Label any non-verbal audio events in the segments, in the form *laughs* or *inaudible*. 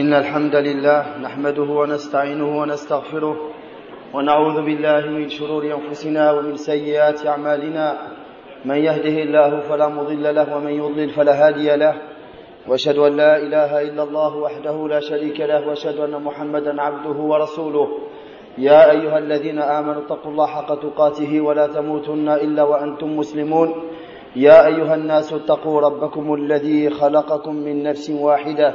إن الحمد لله نحمده ونستعينه ونستغفره ونعوذ بالله من شرور أنفسنا ومن سيئات أعمالنا. من يهده الله فلا مضل له ومن يضلل فلا هادي له. وأشهد أن لا إله إلا الله وحده لا شريك له وأشهد أن محمدا عبده ورسوله. يا أيها الذين آمنوا اتقوا الله حق تقاته ولا تموتن إلا وأنتم مسلمون. يا أيها الناس اتقوا ربكم الذي خلقكم من نفس واحدة.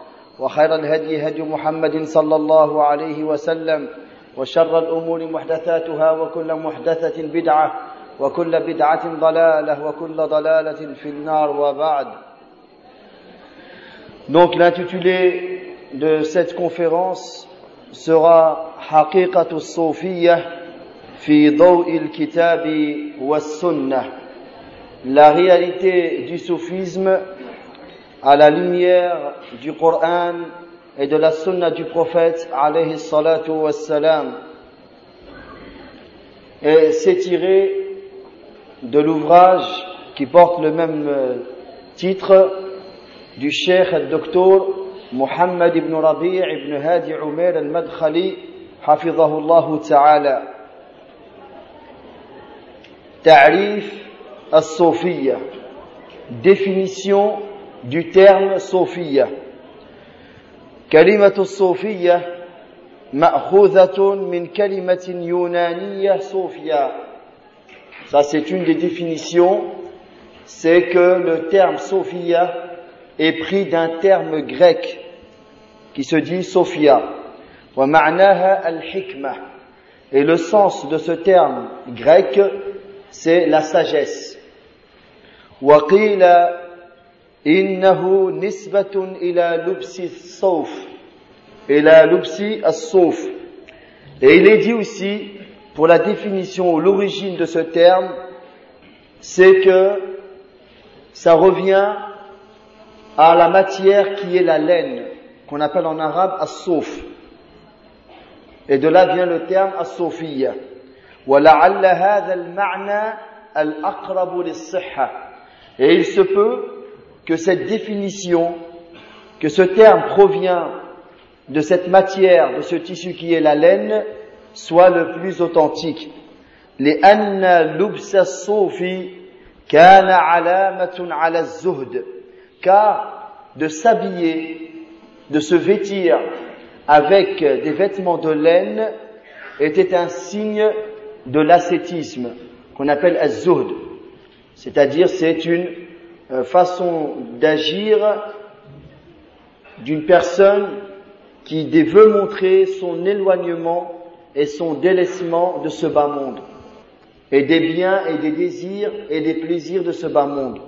وخير الهدي هدي محمد صلى الله عليه وسلم وشر الأمور محدثاتها وكل محدثة بدعة وكل بدعة ضلالة وكل ضلالة في النار وبعد Donc l'intitulé de cette conférence sera Sofiya fi Daw'il Kitabi wa Sunnah. La réalité du soufisme à la lumière du Coran et de la Sunna du prophète alayhi salatu wassalam. Et c'est tiré de l'ouvrage qui porte le même titre du cheikh الدكتور محمد بن ربيع بن هادي عمير المدخلي حفظه الله تعالى تعريف الصوفية définition du terme صوفية كلمة الصوفية مأخوذة من كلمة يونانية صوفيا ça c'est une des définitions c'est que le terme Sophia est pris d'un terme grec qui se dit Sophia. Et le sens de ce terme grec, c'est la sagesse. وقيل إنه نسبة إلى لبس الصوف إلى لبس الصوف Et il est dit aussi, pour la définition ou l'origine de ce terme, c'est que ça revient à la matière qui est la laine, qu'on appelle en arabe as-souf. Et de là vient le terme as-soufiyya. وَلَعَلَّ هَذَا الْمَعْنَى الْأَقْرَبُ لِلصِّحَّةِ Et il se peut que cette définition, que ce terme provient de cette matière, de ce tissu qui est la laine, soit le plus authentique. لأن لبس الصوف كان علامة على الزهد car de s'habiller, de se vêtir avec des vêtements de laine était un signe de l'ascétisme qu'on appelle az-zuhd. C'est-à-dire c'est une façon d'agir d'une personne qui veut montrer son éloignement et son délaissement de ce bas monde et des biens et des désirs et des plaisirs de ce bas monde.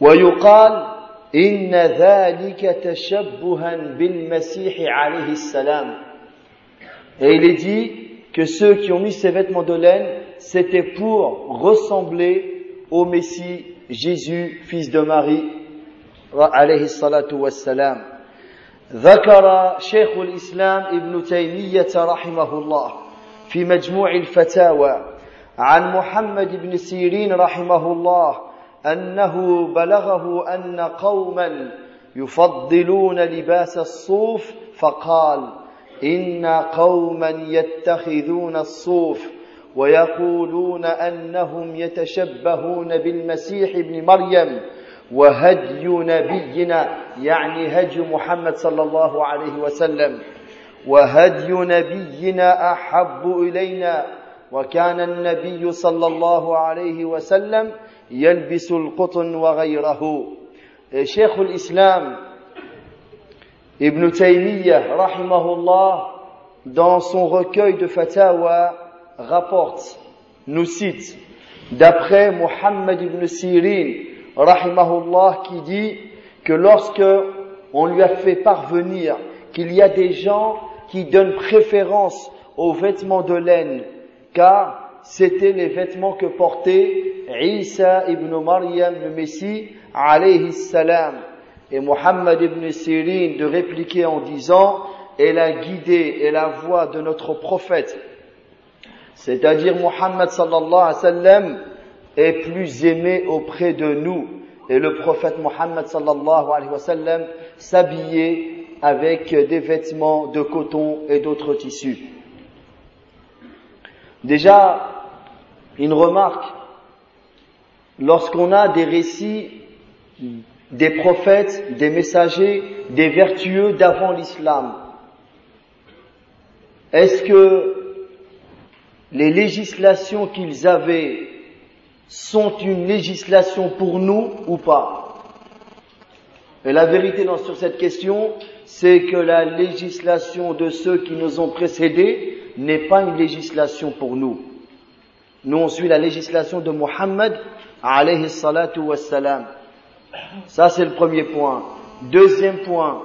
ويقال إن ذلك تشبها بالمسيح عليه السلام Et il est dit que ceux qui ont mis ces vêtements de laine, c'était pour ressembler au Messie Jésus, fils de Marie, عليه الصلاة والسلام. ذكر شيخ الإسلام ابن تيمية رحمه الله في مجموع الفتاوى عن محمد بن سيرين رحمه الله أنه بلغه أن قوما يفضلون لباس الصوف فقال إن قوما يتخذون الصوف ويقولون أنهم يتشبهون بالمسيح ابن مريم وهدي نبينا يعني هدي محمد صلى الله عليه وسلم. وهدي نبينا أحب إلينا. وكان النبي صلى الله عليه وسلم يلبس القطن وغيره. شيخ الإسلام Ibn Taymiyyah, rahimahullah, dans son recueil de fatawa, rapporte, nous cite, d'après Muhammad ibn Sirin, rahimahullah, qui dit que lorsque on lui a fait parvenir qu'il y a des gens qui donnent préférence aux vêtements de laine, car c'était les vêtements que portait Isa ibn Maryam, le Messie, alayhi salam. Et Muhammad ibn Sirin de répliquer en disant, et la guidée et la voix de notre prophète, c'est-à-dire Muhammad sallallahu alayhi wa sallam, est plus aimé auprès de nous. Et le prophète Muhammad sallallahu alayhi wa sallam s'habillait avec des vêtements de coton et d'autres tissus. Déjà, une remarque, lorsqu'on a des récits des prophètes, des messagers, des vertueux d'avant l'islam, est-ce que les législations qu'ils avaient sont une législation pour nous ou pas? Et la vérité dans, sur cette question, c'est que la législation de ceux qui nous ont précédés n'est pas une législation pour nous. Nous, on suit la législation de Muhammad, alayhi salatu wassalam. Ça, c'est le premier point. Deuxième point,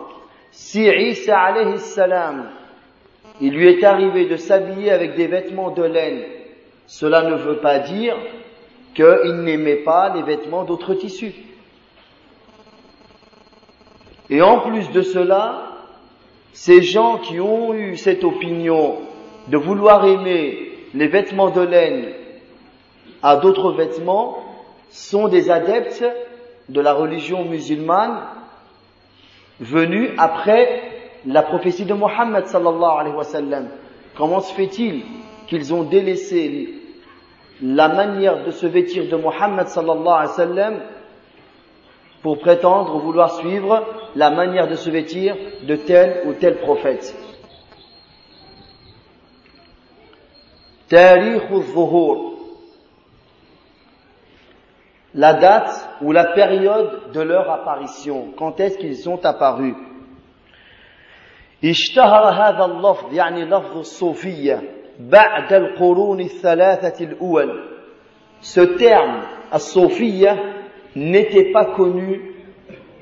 si Isa alayhi salam, il lui est arrivé de s'habiller avec des vêtements de laine, cela ne veut pas dire qu'il n'aimait pas les vêtements d'autres tissus. Et en plus de cela, ces gens qui ont eu cette opinion de vouloir aimer les vêtements de laine à d'autres vêtements sont des adeptes de la religion musulmane venus après la prophétie de Mohammed sallallahu alayhi wa sallam. Comment se fait-il qu'ils ont délaissé la manière de se vêtir de Mohammed sallallahu alayhi wa sallam pour prétendre vouloir suivre la manière de se vêtir de tel ou tel prophète? La date ou la période de leur apparition. Quand est-ce qu'ils sont apparus? اشتهر هذا اللفظ يعني لفظ الصوفية بعد القرون الثلاثة الأول Ce terme, الصوفية, n'était pas connu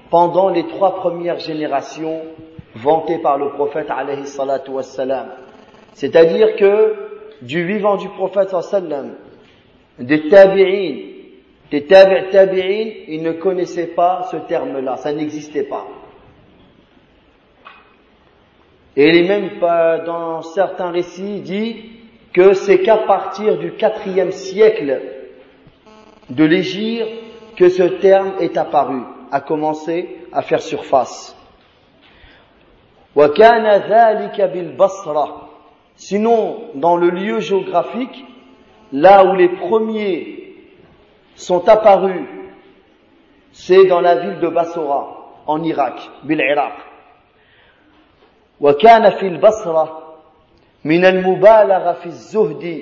pendant les trois premières générations vantées par le prophète alayhi salatu wassalam. C'est-à-dire que du vivant du prophète sallam, des tabi'in, des tabi'in, ils ne connaissaient pas ce terme-là, ça n'existait pas. Et il est même dans certains récits dit que c'est qu'à partir du quatrième siècle de l'Égypte que ce terme est apparu, a commencé à faire surface. Sinon, dans le lieu géographique, là où les premiers sont apparus, c'est dans la ville de Bassora, en Irak, bil Iraq. وكان في البصرة من المبالغة في الزهد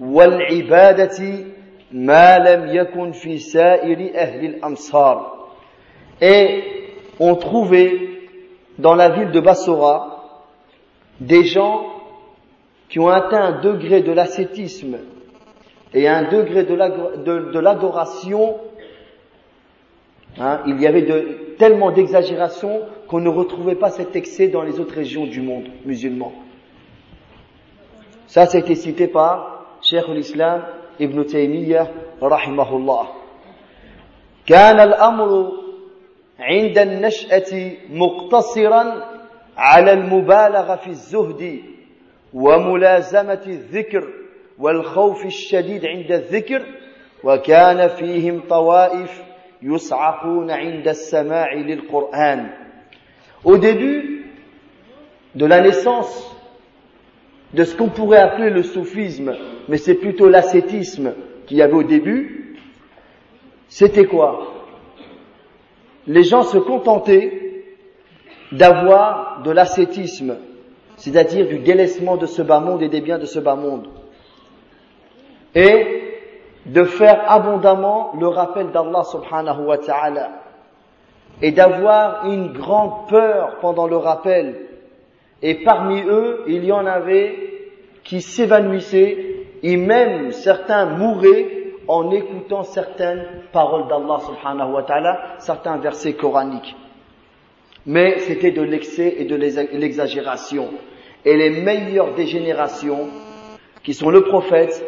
والعبادة ما لم يكن في سائر أهل الأمصار et on trouvait dans la ville de Bassora des gens qui ont atteint un degré de l'ascétisme et un degré de l'adoration, hein, il y avait de, tellement d'exagération qu'on ne retrouvait pas cet excès dans les autres régions du monde musulman. Ça, ça a été cité par Cheikh l'Islam Ibn Taymiyyah rahimahullah. كان الأمر عند النشأة مقتصرا على المبالغة في الزهد وملازمة الذكر والخوف الشديد عند الذكر وكان فيهم طوائف يصعقون عند السماع للقرآن Au début de la naissance de ce qu'on pourrait appeler le soufisme, mais c'est plutôt l'ascétisme qu'il y avait au début, c'était quoi? Les gens se contentaient d'avoir de l'ascétisme, c'est-à-dire du délaissement de ce bas monde et des biens de ce bas monde, et de faire abondamment le rappel d'Allah subhanahu wa ta'ala et d'avoir une grande peur pendant le rappel. Et parmi eux, il y en avait qui s'évanouissaient et même certains mouraient en écoutant certaines paroles d'Allah subhanahu wa ta'ala, certains versets coraniques. Mais c'était de l'excès et de l'exagération. et les meilleurs des générations, qui sont le prophète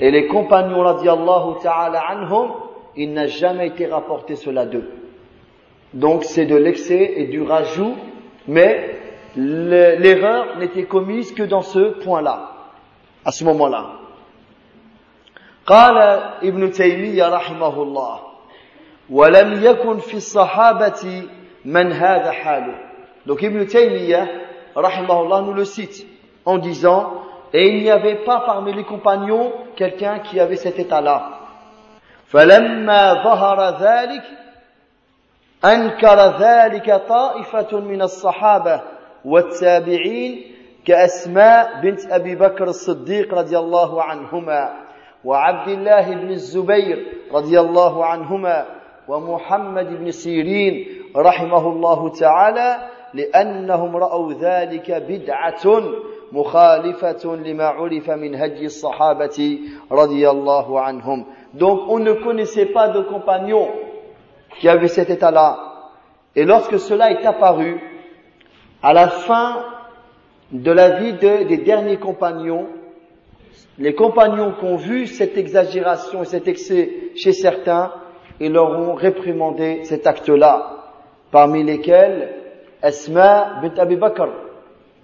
et les compagnons radiallahu ta'ala anhum, il n'a jamais été rapporté cela d'eux. Donc c'est de l'excès et du rajout, mais l'erreur n'était commise que dans ce point-là, à ce moment-là. قال ابن تيمية رحمه الله ولم يكن في الصحابة من هذا حاله donc Ibn Taymiyyah rahimahullah nous le cite en disant et il n'y avait pas parmi les compagnons quelqu'un qui avait cet état-là فلما ظهر ذلك أنكر ذلك طائفة من الصحابة والتابعين كأسماء بنت أبي بكر الصديق رضي الله عنهما وعبد الله بن الزبير رضي الله عنهما ومحمد بن سيرين رحمه الله تعالى لأنهم رأوا ذلك بدعة مخالفة لما عرف من هدي الصحابة رضي الله عنهم. Donc on ne connaissait pas de compagnons qui avaient cet état-là. Et lorsque cela est apparu, à la fin de la vie de, des derniers compagnons, les compagnons qui ont vu cette exagération et cet excès chez certains, ils leur ont réprimandé cet acte-là, parmi lesquels Asma bint Abi Bakr,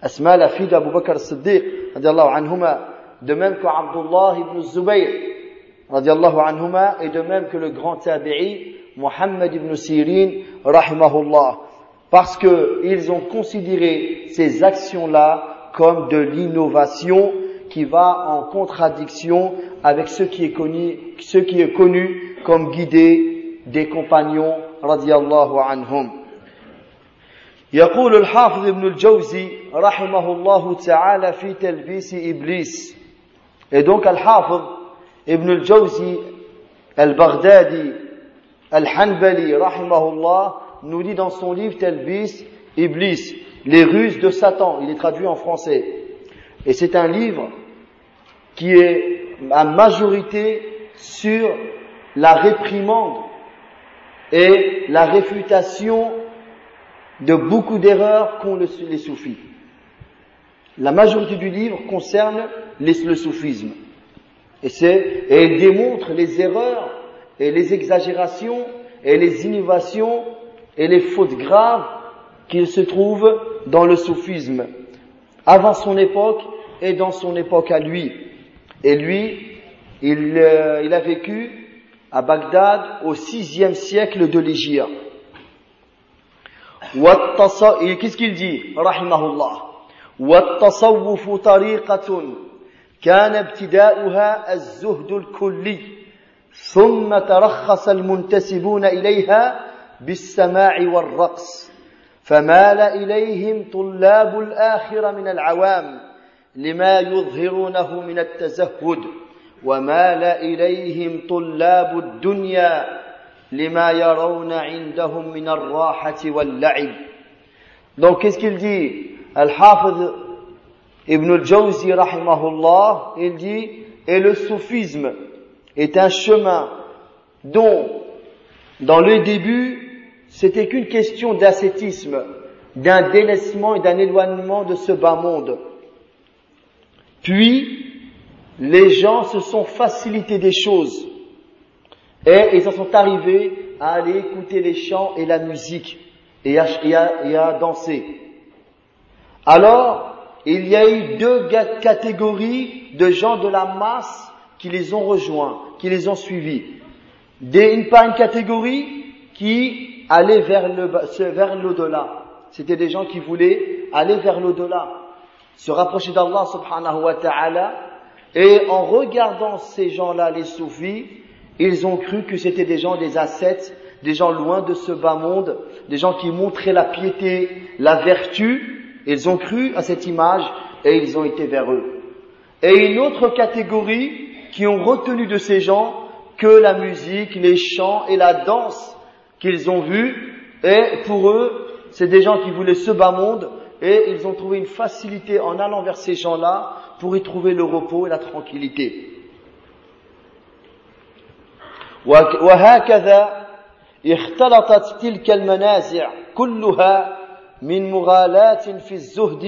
Asma la fille d'Abu Bakr Siddiq, anhuma, de même que Abdullah ibn Zubayr, anhuma, et de même que le grand tabi'i, Muhammad ibn Sirin, rahimahullah, parce qu'ils ont considéré ces actions-là comme de l'innovation qui va en contradiction avec ce qui est connu, ce qui est connu comme guidé des compagnons radiallahu anhum. يقول الحافظ ابن الجوزي رحمه الله تعالى في تلبيس إبليس et donc الحافظ ابن الجوزي البغدادي Al-Hanbali, rahimahullah, nous dit dans son livre Telbis, Iblis, les ruses de Satan, il est traduit en français. Et c'est un livre qui est à majorité sur la réprimande et la réfutation de beaucoup d'erreurs qu'ont les soufis. La majorité du livre concerne le soufisme. Et, et il démontre les erreurs et les exagérations et les innovations et les fautes graves qu'il se trouve dans le soufisme, avant son époque et dans son époque à lui. Et lui, il, euh, il a vécu à Bagdad au sixième siècle de l'Égypte. Qu'est-ce qu'il dit Rahimahullah. والتصوف طريقة كان ابتداؤها الزهد الكلي ثم ترخص المنتسبون إليها بالسماع والرقص فمال إليهم طلاب الآخرة من العوام لما يظهرونه من التزهد ومال إليهم طلاب الدنيا لما يرون عندهم من الراحة واللعب. Donc qu'est-ce qu'il dit? Al-Hafiz Ibn al-Jawzi rahimahullah, il dit et le soufisme est un chemin dont dans le début c'était qu'une question d'ascétisme, d'un délaissement et d'un éloignement de ce bas monde. Puis, les gens se sont facilités des choses et ils en sont arrivés à aller écouter les chants et la musique et à, danser. Alors, il y a eu deux catégories de gens de la masse qui les ont rejoints, qui les ont suivis. Des, une, pas une catégorie qui allait vers le, vers l'au-delà. C'était des gens qui voulaient aller vers l'au-delà, se rapprocher d'Allah subhanahu wa ta'ala, et en regardant ces gens-là, les soufis, ils ont cru que c'était des gens des ascètes, des gens loin de ce bas monde, des gens qui montraient la piété, la vertu. Ils ont cru à cette image et ils ont été vers eux. Et une autre catégorie qui ont retenu de ces gens que la musique, les chants et la danse qu'ils ont vus. Et pour eux, c'est des gens qui voulaient ce bas monde et ils ont trouvé une facilité en allant vers ces gens-là pour y trouver le repos et la tranquillité. وهكذا اختلطت تلك المنازع كلها من مغالاة في الزهد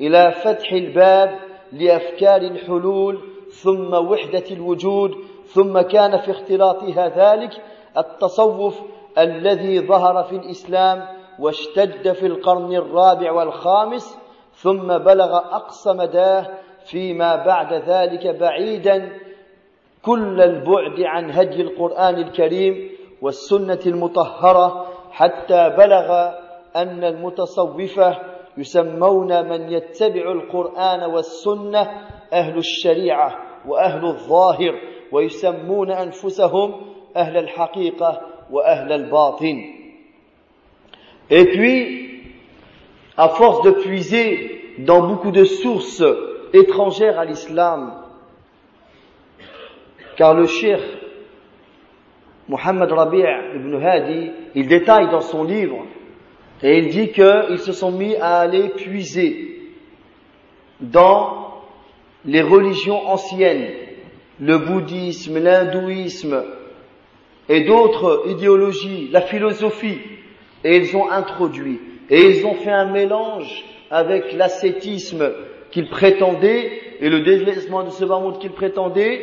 إلى فتح الباب لأفكار الحلول ثم وحدة الوجود ثم كان في اختلاطها ذلك التصوف الذي ظهر في الإسلام واشتد في القرن الرابع والخامس ثم بلغ أقصى مداه فيما بعد ذلك بعيدا كل البعد عن هدي القرآن الكريم والسنة المطهرة حتى بلغ أن المتصوفة يسمون من يتبع القرآن والسنة أهل الشريعة وأهل الظاهر ويسمون أنفسهم أهل الحقيقة وأهل الباطن Et puis, à force de puiser dans beaucoup de sources étrangères à l'islam, car le cheikh Muhammad Rabi' ibn Hadi, il détaille dans son livre, et il dit qu'ils se sont mis à aller puiser dans les religions anciennes, le bouddhisme, l'hindouisme et d'autres idéologies, la philosophie, et ils ont introduit, et ils ont fait un mélange avec l'ascétisme qu'ils prétendaient et le délaissement de ce bas monde qu'ils prétendaient,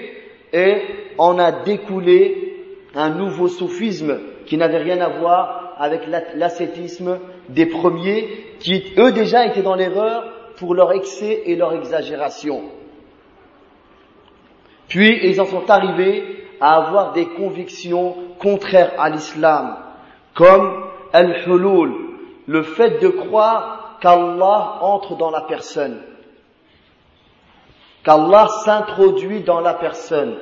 et on a découlé un nouveau soufisme qui n'avait rien à voir avec l'ascétisme des premiers, qui eux déjà étaient dans l'erreur pour leur excès et leur exagération. Puis ils en sont arrivés à avoir des convictions contraires à l'islam, comme al-hulul, le fait de croire qu'Allah entre dans la personne, qu'Allah s'introduit dans la personne,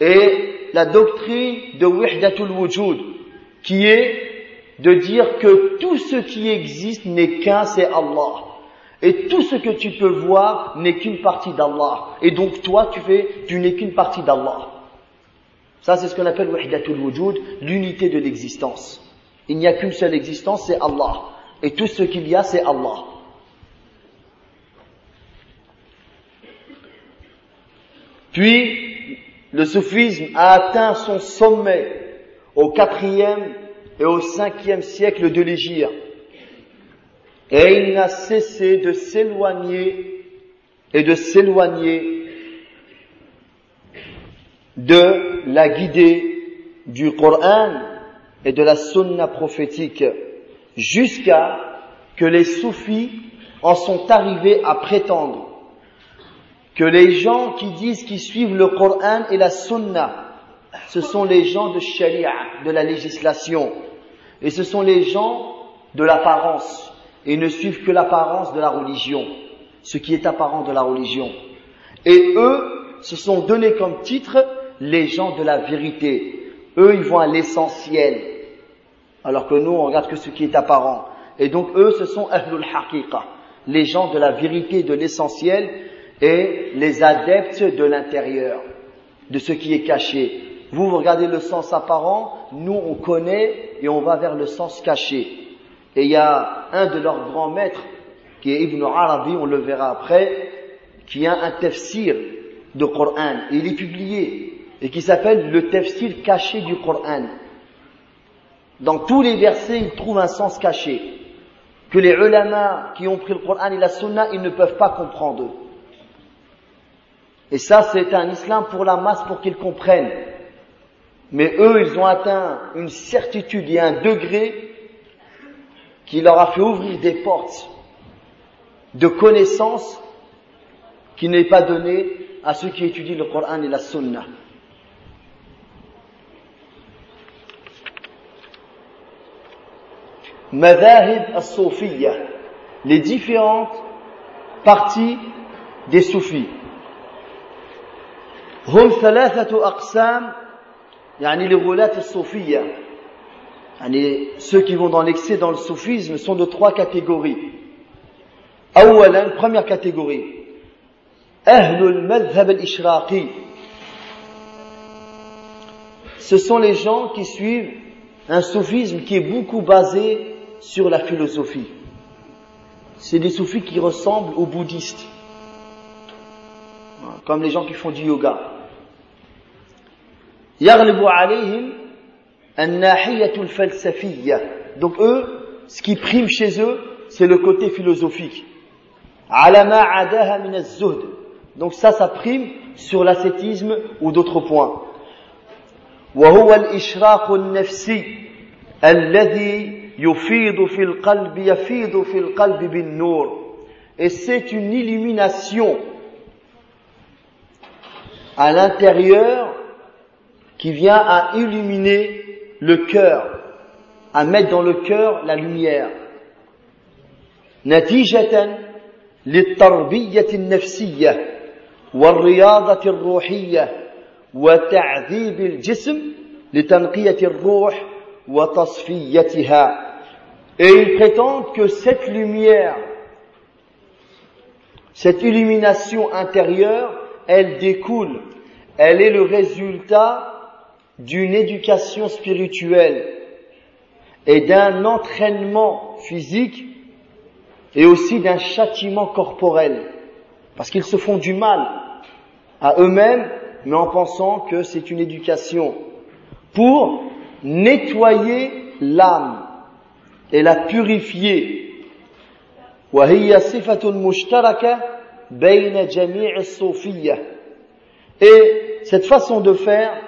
et la doctrine de Wihdatul Wujud, qui est de dire que tout ce qui existe n'est qu'un, c'est Allah. Et tout ce que tu peux voir n'est qu'une partie d'Allah. Et donc toi, tu fais, tu n'es qu'une partie d'Allah. Ça, c'est ce qu'on appelle l'unité de l'existence. Il n'y a qu'une seule existence, c'est Allah. Et tout ce qu'il y a, c'est Allah. Puis, le soufisme a atteint son sommet au quatrième et au cinquième siècle de l'Égypte. Et il n'a cessé de s'éloigner et de s'éloigner de la guidée du Coran et de la sunna prophétique jusqu'à que les soufis en sont arrivés à prétendre. Que les gens qui disent qu'ils suivent le Coran et la Sunna, ce sont les gens de Sharia, de la législation, et ce sont les gens de l'apparence, et ne suivent que l'apparence de la religion, ce qui est apparent de la religion. Et eux se sont donnés comme titre les gens de la vérité. Eux, ils vont à l'essentiel, alors que nous, on regarde que ce qui est apparent. Et donc, eux, ce sont Ahlul Haqiqa, les gens de la vérité, de l'essentiel, et les adeptes de l'intérieur, de ce qui est caché. Vous, vous regardez le sens apparent, nous, on connaît et on va vers le sens caché. Et il y a un de leurs grands maîtres, qui est Ibn Arabi, on le verra après, qui a un tafsir de Coran. il est publié, et qui s'appelle le tafsir caché du Coran. Dans tous les versets, il trouve un sens caché, que les ulama qui ont pris le Coran et la Sunna, ils ne peuvent pas comprendre. Et ça, c'est un islam pour la masse pour qu'ils comprennent. Mais eux, ils ont atteint une certitude et un degré qui leur a fait ouvrir des portes de connaissances qui n'est pas donné à ceux qui étudient le Coran et la Sunna. Madahib as les différentes parties des soufis. هم ثلاثة أقسام يعني لغلاة الصوفية يعني ceux qui vont dans l'excès dans le soufisme sont de trois catégories أولا première catégorie أهل المذهب الإشراقي ce sont les gens qui suivent un soufisme qui est beaucoup basé sur la philosophie. C'est des soufis qui ressemblent aux bouddhistes comme les gens qui font du yoga. Donc eux, ce qui prime chez eux, c'est le côté philosophique. Donc ça, ça prime sur l'ascétisme ou d'autres points. Et c'est une illumination à l'intérieur qui vient à illuminer le cœur, à mettre dans le cœur la lumière. نتيجة للتربية النفسية والرياضة الروحية وتعذيب الجسم لتنقية الروح وتصفيتها. Et ils prétendent que cette lumière, cette illumination intérieure, elle découle, elle est le résultat d'une éducation spirituelle et d'un entraînement physique et aussi d'un châtiment corporel. Parce qu'ils se font du mal à eux-mêmes, mais en pensant que c'est une éducation pour nettoyer l'âme et la purifier. Et cette façon de faire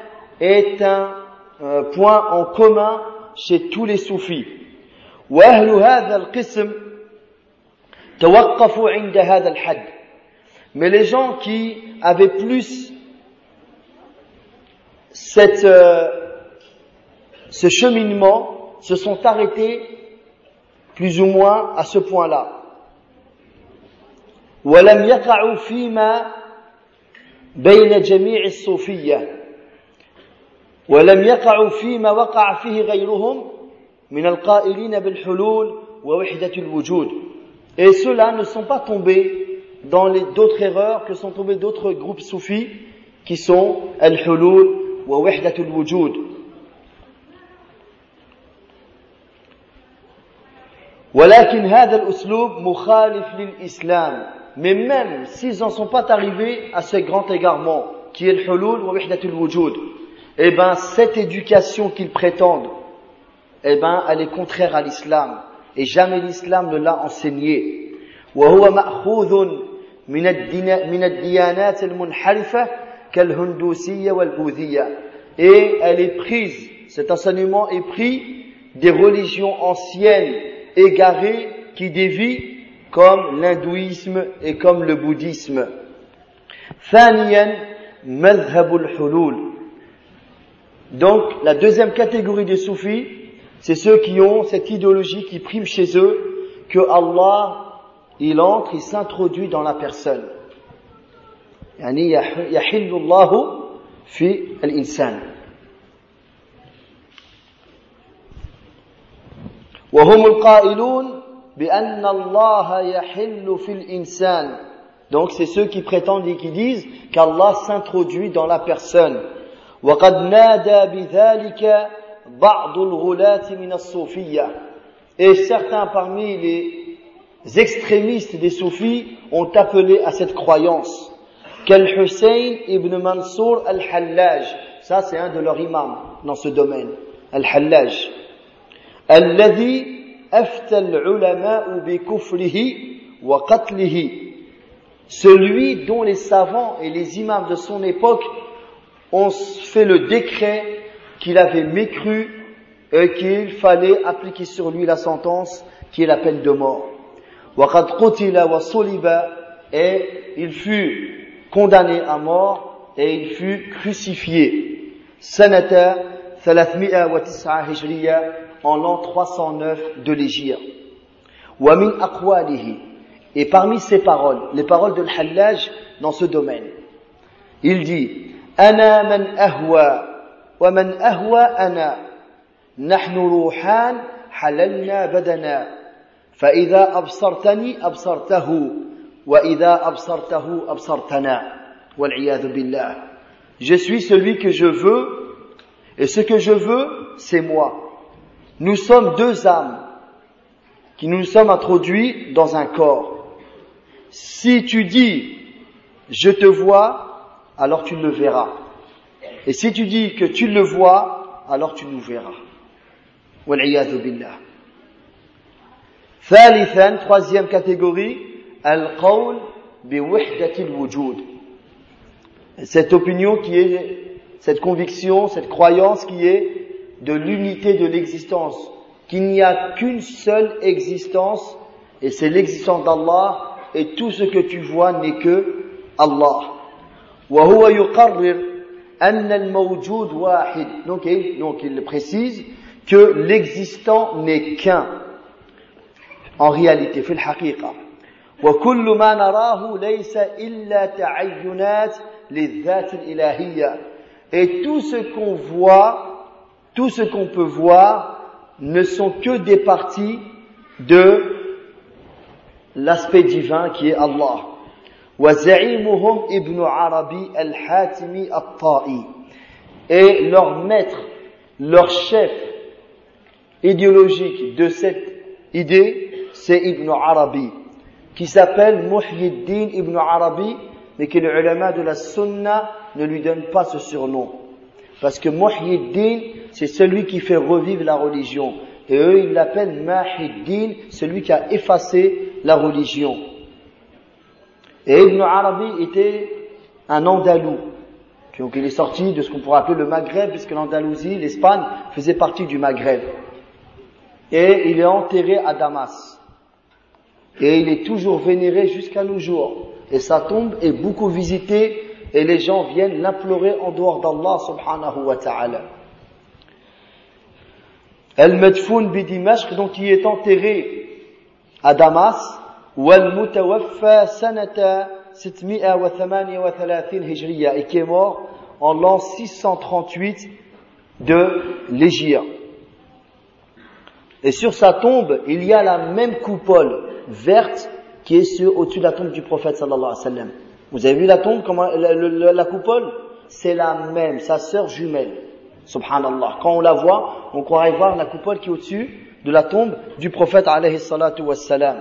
est un euh, point en commun chez tous les soufis. وأهل هذا القسم توقفوا عند هذا الحد. Mais les gens qui avaient plus cette, euh, ce cheminement se sont arrêtés plus ou moins à ce point-là. ولم يقعوا فيما بين جميع الصوفيه ولم يقعوا فيما وقع فيه غيرهم من القائلين بالحلول ووحدة الوجود et ceux-là ne sont pas tombés dans les d'autres erreurs que sont tombés d'autres groupes soufis qui sont al-hulul wa wahdatul wujud ولكن هذا الأسلوب مخالف للإسلام mais même s'ils n'en sont pas arrivés à ce grand égarement qui est le hulul wa wahdatul wujud eh ben cette éducation qu'ils prétendent, eh ben elle est contraire à l'islam et jamais l'islam ne l'a enseigné. وهو مأخوذ من من الديانات المنحرفة كالهندوسية والبوذية et elle est prise, cet enseignement est pris des religions anciennes égarées qui dévient comme l'hindouisme et comme le bouddhisme. ثانيا مذهب الحلول donc, la deuxième catégorie des soufis, c'est ceux qui ont cette idéologie qui prime chez eux que Allah, il entre, il s'introduit dans la personne. يعني يحل الله في الإنسان وهم القائلون بأن الله يحل في الإنسان donc c'est ceux qui prétendent et qui disent qu'Allah s'introduit dans la personne وقد نادى بذلك بعض الغلاة من الصوفية et certains parmi les extrémistes des soufis ont appelé à cette croyance qu'Al-Hussein ibn Mansour al-Hallaj ça c'est un de leurs imams dans ce domaine al-Hallaj الذي أفتى العلماء بكفره وقتله celui dont les savants et les imams de son époque on fait le décret qu'il avait mécru et qu'il fallait appliquer sur lui la sentence qui est la peine de mort. Et il fut condamné à mort et il fut crucifié. Sanata 309 hijriya en l'an 309 de l'Égypte. Et parmi ses paroles, les paroles de l'Hallaj dans ce domaine, il dit أنا من أهوى ومن أهوى أنا نحن روحان حللنا بدنا فإذا أبصرتني أبصرته وإذا أبصرته أبصرتنا والعياذ بالله Je suis celui que je veux et ce que je veux, c'est moi. Nous sommes deux âmes qui nous sommes introduits dans un corps. Si tu dis je te vois, alors tu le verras. Et si tu dis que tu le vois, alors tu nous verras. billah. ثالثا troisième catégorie al-qawl bi wujud Cette opinion qui est, cette conviction, cette croyance qui est de l'unité de l'existence, qu'il n'y a qu'une seule existence, et c'est l'existence d'Allah, et tout ce que tu vois n'est que Allah. وهو يقرر أن الموجود واحد donc, donc il précise que l'existant n'est qu'un en réalité في الحقيقة وكل ما نراه ليس إلا تعينات للذات الإلهية et tout ce qu'on voit tout ce qu'on peut voir ne sont que des parties de l'aspect divin qui est Allah وزعيمهم ابن عربي الحاتمي الطائي et leur maître leur chef idéologique de cette idée, c'est Ibn Arabi, qui s'appelle Muhyiddin Ibn Arabi, mais que les ulama de la Sunna ne lui donnent pas ce surnom. Parce que Muhyiddin, c'est celui qui fait revivre la religion. Et eux, ils l'appellent Mahiddin, celui qui a effacé la religion. Et Ibn Arabi était un Andalou. Donc il est sorti de ce qu'on pourrait appeler le Maghreb, puisque l'Andalousie, l'Espagne, faisait partie du Maghreb et il est enterré à Damas. Et il est toujours vénéré jusqu'à nos jours. Et sa tombe est beaucoup visitée et les gens viennent l'implorer en dehors d'Allah subhanahu wa ta'ala. Al-Madfoun bi donc il est enterré à Damas, والمتوفى سنة 638 هجرية et qui est mort en l'an 638 de l'Égypte. Et sur sa tombe, il y a la même coupole verte qui est au-dessus de la tombe du prophète sallallahu alayhi wa sallam. Vous avez vu la tombe, comment, la, coupole C'est la même, sa sœur jumelle. Subhanallah. Quand on la voit, on croirait voir la coupole qui est au-dessus de la tombe du prophète alayhi salatu wassalam.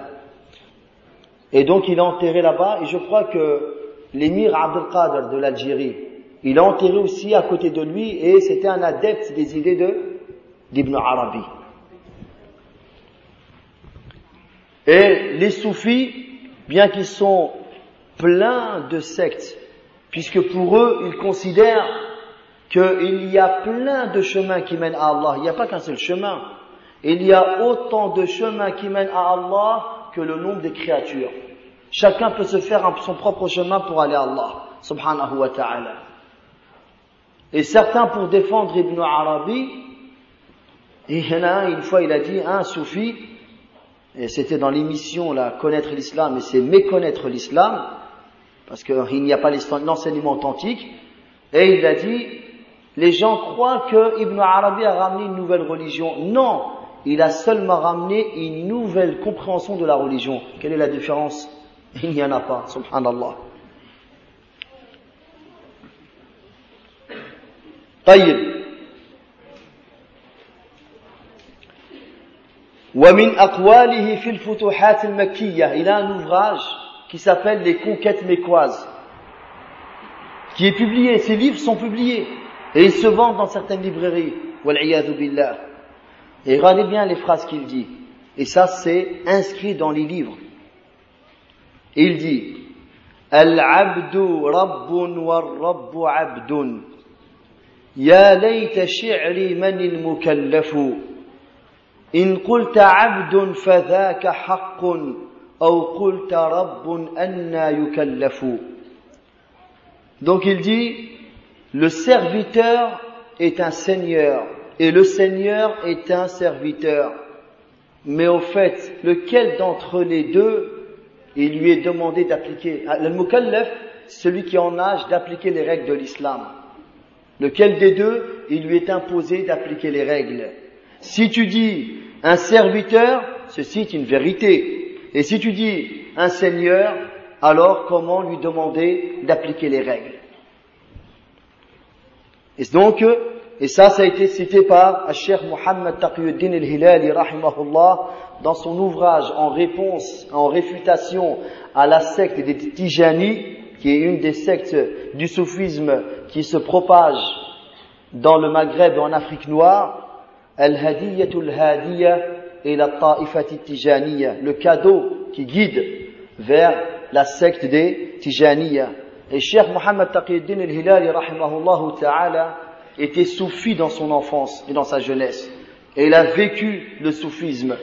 Et donc il est enterré là-bas, et je crois que l'émir Abdelkader de l'Algérie, il est enterré aussi à côté de lui, et c'était un adepte des idées de d'Ibn Arabi. Et les soufis, bien qu'ils sont pleins de sectes, puisque pour eux, ils considèrent qu'il y a plein de chemins qui mènent à Allah. Il n'y a pas qu'un seul chemin. Il y a autant de chemins qui mènent à Allah que le nombre des créatures. Chacun peut se faire son propre chemin pour aller à Allah, subhanahu wa ta'ala. Et certains, pour défendre Ibn Arabi, il y en a un, une fois, il a dit, un soufi, et c'était dans l'émission là, connaître l'islam, et c'est méconnaître l'islam, parce qu'il n'y a pas l'enseignement authentique, et il a dit, les gens croient que Ibn Arabi a ramené une nouvelle religion. Non, il a seulement ramené une nouvelle compréhension de la religion. Quelle est la différence *laughs* Il n'y en a pas, subhanallah. طيب ومن أقواله في الفتوحات المكية il a un ouvrage qui s'appelle Les conquêtes mécoises qui est publié, ces livres sont publiés et ils se vendent dans certaines librairies billah et regardez bien les phrases qu'il dit et ça c'est inscrit dans les livres il dit العبد رب والرب عبد يا ليت شعري من المكلف إن قلت عبد فذاك حق أو قلت رب أنا يكلف Donc il dit, le serviteur est un seigneur et le seigneur est un serviteur. Mais au fait, lequel d'entre les deux il lui est demandé d'appliquer Le mukallaf, celui qui en âge d'appliquer les règles de l'islam. Lequel des deux, il lui est imposé d'appliquer les règles. Si tu dis un serviteur, ceci est une vérité. Et si tu dis un seigneur, alors comment lui demander d'appliquer les règles? Et donc, et ça, ça a été cité par Cheikh Muhammad Taqiyuddin al-Hilali, rahimahullah, dans son ouvrage en réponse, en réfutation à la secte des Tijani, qui est une des sectes du soufisme qui se propage dans le Maghreb et en Afrique noire, Al-Hadiyatul Hadiya et la Ta'ifati Tijaniya, le cadeau qui guide vers la secte des Tijaniya. Et Cheikh Mohammed Taqiyuddin al-Hilali, rahimahullah ta'ala, était soufi dans son enfance et dans sa jeunesse. Et il a vécu le soufisme.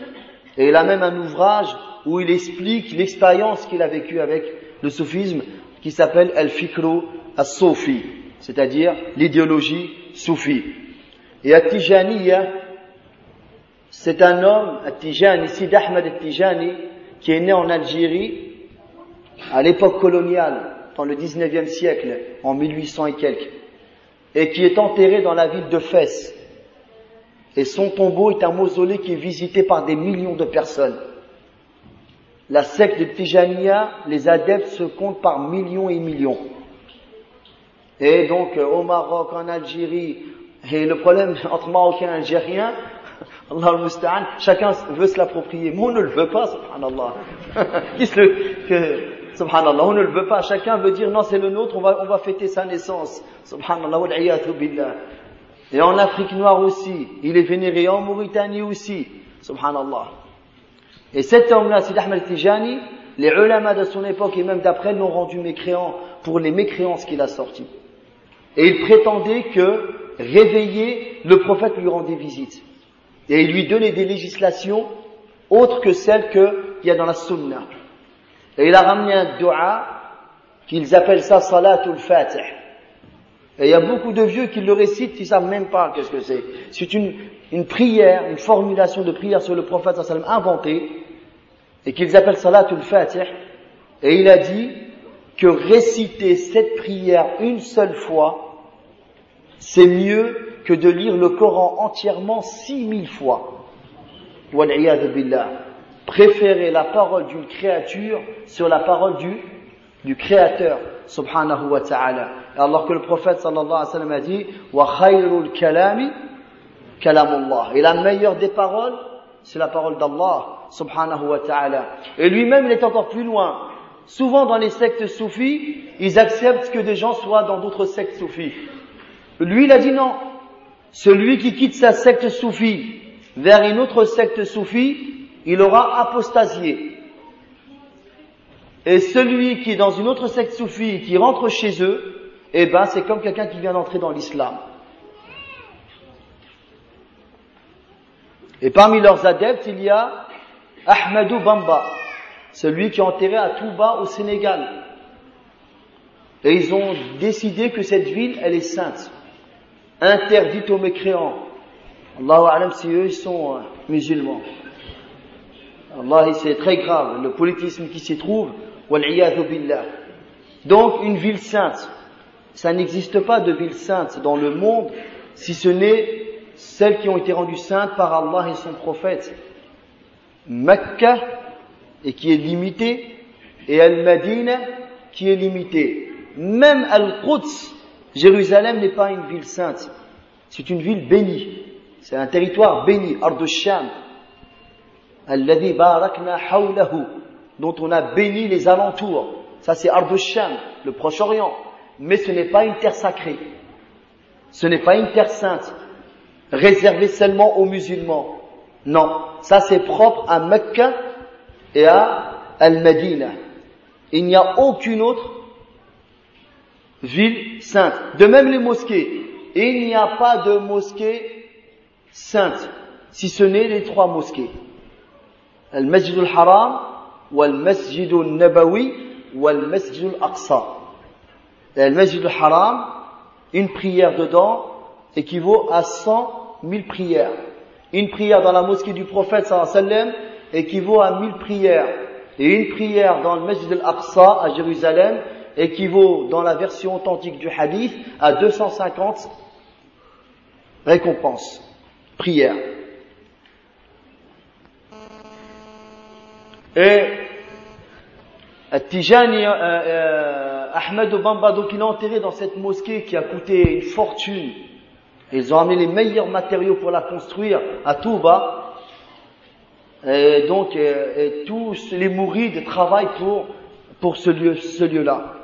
Et il a même un ouvrage où il explique l'expérience qu'il a vécue avec le soufisme qui s'appelle Al-Fikru As-Soufi, c'est-à-dire l'idéologie soufi. Et At-Tijaniya, c'est un homme, At-Tijani, Sid Ahmed At-Tijani, qui est né en Algérie à l'époque coloniale, dans le 19e siècle, en 1800 et quelques, et qui est enterré dans la ville de Fès. Et son tombeau est un mausolée qui est visité par des millions de personnes. La secte de Tijaniya, les adeptes se comptent par millions et millions. Et donc, euh, au Maroc, en Algérie, et le problème *laughs* entre Marocains et Algériens, *laughs* Allah chacun veut se l'approprier. Mais on ne le veut pas, subhanallah. *laughs* Qu'est-ce que, subhanallah, on ne le veut pas. Chacun veut dire, non, c'est le nôtre, on va, on va fêter sa naissance. Subhanallah, billah. Et en Afrique noire aussi, il est vénéré en Mauritanie aussi. Subhanallah. Et cet homme-là, Sid Ahmed Tijani, les ulama de son époque et même d'après l'ont rendu mécréant pour les mécréances qu'il a sorties. Et il prétendait que réveiller, le prophète lui rendait visite. Et il lui donnait des législations autres que celles qu'il y a dans la sunna. Et il a ramené un dua qu'ils appellent ça salatul fatih. Et il y a beaucoup de vieux qui le récitent, qui savent même pas qu'est-ce que c'est. C'est une, une prière, une formulation de prière sur le prophète sallam inventée, et qu'ils appellent salatul fatih. Et il a dit que réciter cette prière une seule fois, c'est mieux que de lire le Coran entièrement six mille fois. billah. Préférer la parole d'une créature sur la parole du, du Créateur, subhanahu wa ta'ala. Alors que le prophète sallallahu alayhi wa sallam a dit, wa khayrul kalami kalamullah. Et la meilleure des paroles, c'est la parole d'Allah, subhanahu wa ta'ala. Et lui-même, il est encore plus loin. Souvent dans les sectes soufis, ils acceptent que des gens soient dans d'autres sectes soufis. Lui, il a dit non. Celui qui quitte sa secte soufie vers une autre secte soufie, il aura apostasié. Et celui qui est dans une autre secte soufie, qui rentre chez eux, eh ben, c'est comme quelqu'un qui vient d'entrer dans l'islam. Et parmi leurs adeptes, il y a Ahmadou Bamba, celui qui est enterré à Touba au Sénégal. Et ils ont décidé que cette ville, elle est sainte interdite aux mécréants. Allahu alam si eux ils sont euh, musulmans. Allah c'est très grave, le politisme qui s'y trouve, billah. Donc une ville sainte, ça n'existe pas de ville sainte dans le monde si ce n'est celles qui ont été rendues saintes par Allah et son prophète. Mecca, et qui est limitée, et Al-Madina, qui est limitée. Même Al-Quds, Jérusalem n'est pas une ville sainte, c'est une ville bénie. C'est un territoire béni, Ardusham, Alladhi barakna hawlahu, dont on a béni les alentours. Ça c'est Ardusham, le Proche-Orient. Mais ce n'est pas une terre sacrée. Ce n'est pas une terre sainte, réservée seulement aux musulmans. Non, ça c'est propre à Mecca et à Al-Madina. Il n'y a aucune autre ville sainte. De même les mosquées. Il n'y a pas de mosquée sainte, si ce n'est les trois mosquées. Al-Masjid al-Haram, wal-Masjid al-Nabawi, wal-Masjid al-Aqsa. Al-Masjid al-Haram, une prière dedans équivaut à 100 000 prières. Une prière dans la mosquée du prophète sallam équivaut à 1000 prières. Et une prière dans le Masjid al-Aqsa à Jérusalem équivaut dans la version authentique du hadith à 250 récompenses, prières. Et Tijani euh, euh, Ahmed Bamba, donc il est enterré dans cette mosquée qui a coûté une fortune. Ils ont amené les meilleurs matériaux pour la construire à Touba. Et donc, euh, tous les mourides travaillent pour, pour ce lieu, ce lieu-là.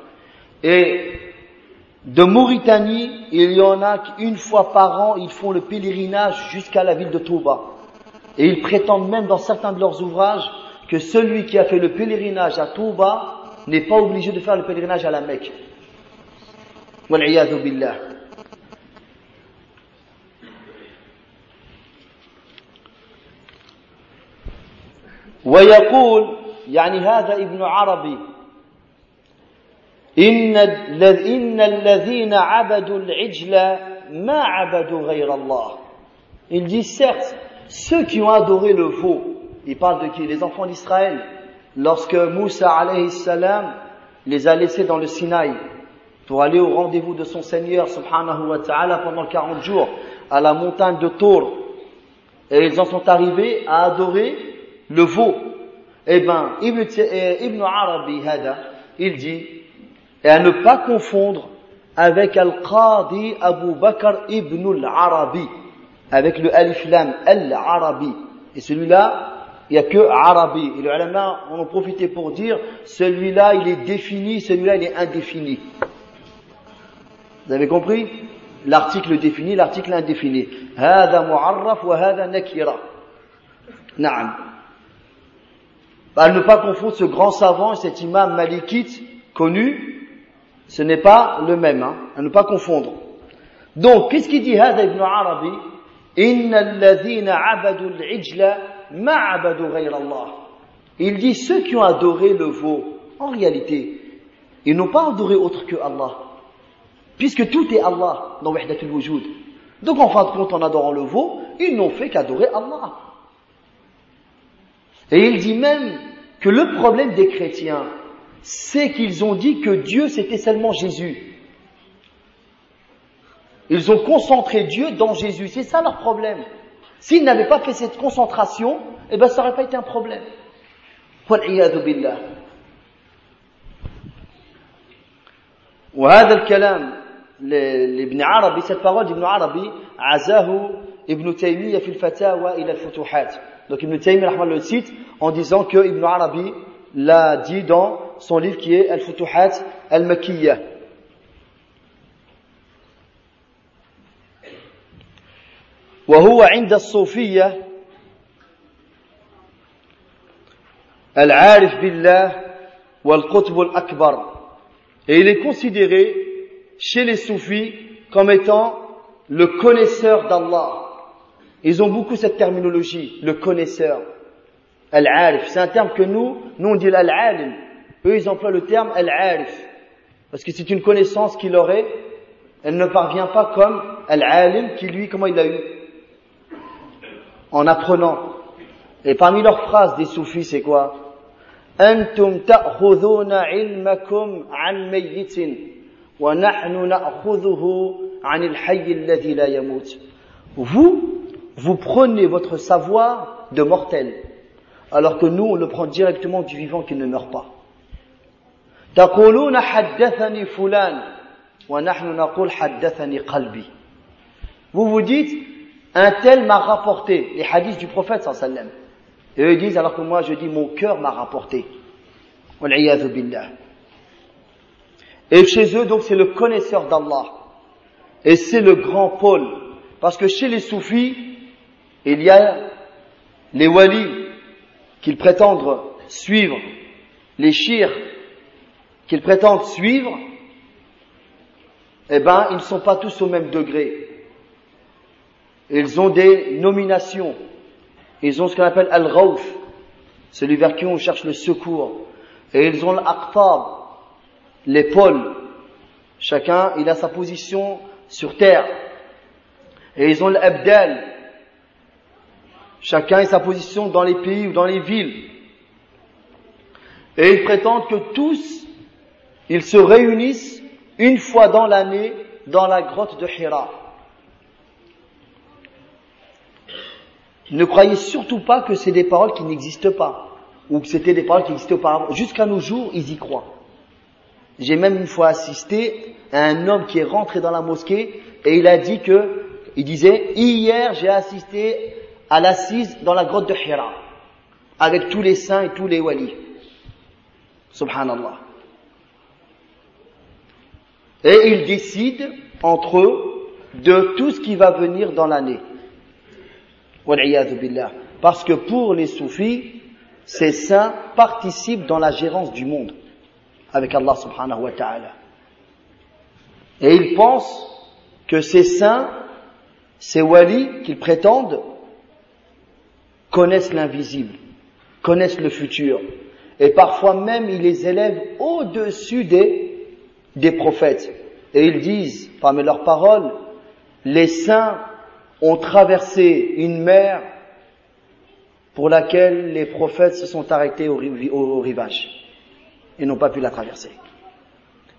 Et de Mauritanie, il y en a qu'une fois par an, ils font le pèlerinage jusqu'à la ville de Touba. Et ils prétendent même dans certains de leurs ouvrages que celui qui a fait le pèlerinage à Touba n'est pas obligé de faire le pèlerinage à la Mecque. billah. ويقول يعني هذا ابن عربي إن, إن الذين عبدوا العجل ما عبدوا غير الله Il dit certes, ceux qui ont adoré le veau, il parle de qui? Les enfants d'Israël. Lorsque Moussa alayhi salam les a laissés dans le Sinaï pour aller au rendez-vous de son Seigneur subhanahu wa ta'ala pendant 40 jours à la montagne de Tour. Et ils en sont arrivés à adorer le veau. Eh ben, Ibn, eh, Ibn Arabi, hada, il dit, et à ne pas confondre avec Al-Qadi Abu Bakr ibn al-Arabi, avec le alif lam, al-Arabi. Et celui-là, il n'y a que Arabi. Et les ulama en ont profité pour dire, celui-là il est défini, celui-là il est indéfini. Vous avez compris L'article défini, l'article indéfini. هذا معرف وهذا نكرة. نعم. À ne pas confondre ce grand savant et cet imam malikite connu, ce n'est pas le même, hein, à ne pas confondre. Donc, qu'est-ce qu'il dit هذا ibn Arabi إن الذين عبدوا العجل Il dit ceux qui ont adoré le veau, en réalité, ils n'ont pas adoré autre que Allah. Puisque tout est Allah dans Wahdatul Wujud. Donc en fin de compte, en adorant le veau, ils n'ont fait qu'adorer Allah. Et il dit même que le problème des chrétiens, c'est qu'ils ont dit que Dieu c'était seulement Jésus. Ils ont concentré Dieu dans Jésus, c'est ça leur problème. S'ils n'avaient pas fait cette concentration, eh ben ça n'aurait pas été un problème. billah. وهذا الكلام لابن عربي cette parole d'Ibn Arabi عزاه ابن تيمية في الفتاوى إلى الفتوحات donc Ibn Taymiyyah le cite en disant que Ibn Arabi l'a dit dans son livre qui est Al-Futuhat Al-Makkiyah. وهو عند الصوفية العارف بالله والقطب الأكبر et il est considéré chez les soufis comme étant le connaisseur d'Allah Ils ont beaucoup cette terminologie, le connaisseur. Al-arif. C'est un terme que nous, nous on dit l'al-alim. Eux, ils emploient le terme al-arif. Parce que c'est une connaissance qu'il aurait. Elle ne parvient pas comme al-alim qui lui, comment il a eu En apprenant. Et parmi leurs phrases des soufis, c'est quoi أنتم تأخذون علمكم عن ميت ونحن نأخذه عن الحي الذي لا يموت. Vous, vous prenez votre savoir de mortel, alors que nous, on le prend directement du vivant qui ne meurt pas. Vous vous dites, un tel m'a rapporté les hadiths du prophète sallam. Et eux disent, alors que moi je dis, mon cœur m'a rapporté. Et chez eux, donc, c'est le connaisseur d'Allah. Et c'est le grand pôle. Parce que chez les soufis, il y a les walis qu'ils prétendent suivre, les chirs qu'ils prétendent suivre, eh ben, ils ne sont pas tous au même degré. Ils ont des nominations. Ils ont ce qu'on appelle al-ghawf, celui vers qui on cherche le secours. Et ils ont l'aqtab, l'épaule. Chacun, il a sa position sur terre. Et ils ont l'abdal, Chacun a sa position dans les pays ou dans les villes. Et ils prétendent que tous, ils se réunissent une fois dans l'année dans la grotte de Hira. Ne croyez surtout pas que c'est des paroles qui n'existent pas, ou que c'était des paroles qui existaient auparavant. Jusqu'à nos jours, ils y croient. J'ai même une fois assisté à un homme qui est rentré dans la mosquée et il a dit que, il disait, hier j'ai assisté à l'assise dans la grotte de Hira, avec tous les saints et tous les walis. Subhanallah. Et ils décident entre eux de tout ce qui va venir dans l'année. Parce que pour les soufis, ces saints participent dans la gérance du monde avec Allah subhanahu wa ta'ala. Et ils pensent que ces saints, ces walis qu'ils prétendent, connaissent l'invisible, connaissent le futur. Et parfois même, ils les élèvent au-dessus des, des prophètes. Et ils disent, parmi leurs paroles, les saints ont traversé une mer pour laquelle les prophètes se sont arrêtés au, rivage et n'ont pas pu la traverser.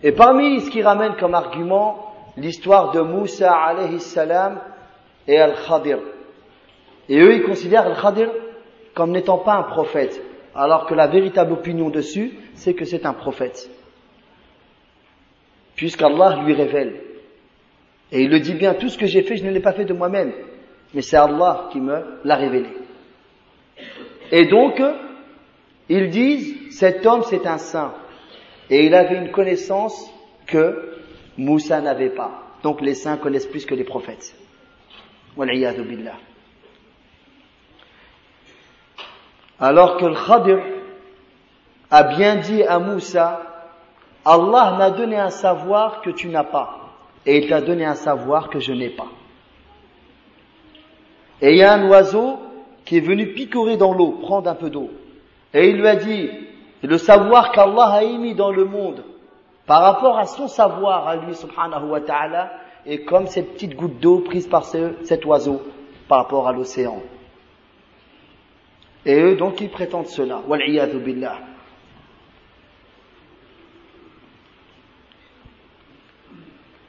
Et parmi ce qui ramène comme argument l'histoire de Moussa alayhi salam et Al-Khadir. Et eux, ils considèrent Al-Khadir comme n'étant pas un prophète, alors que la véritable opinion dessus, c'est que c'est un prophète. Puisqu'Allah lui révèle. Et il le dit bien, tout ce que j'ai fait, je ne l'ai pas fait de moi-même, mais c'est Allah qui me l'a révélé. Et donc, ils disent, cet homme c'est un saint. Et il avait une connaissance que Moussa n'avait pas. Donc les saints connaissent plus que les prophètes. billah. Alors que le Khadir a bien dit à Moussa, Allah m'a donné un savoir que tu n'as pas. Et il t'a donné un savoir que je n'ai pas. Et il y a un oiseau qui est venu picorer dans l'eau, prendre un peu d'eau. Et il lui a dit, le savoir qu'Allah a émis dans le monde, par rapport à son savoir à lui, subhanahu wa ta'ala, est comme cette petite goutte d'eau prise par cet oiseau par rapport à l'océan. Et eux, donc, ils prétendent cela.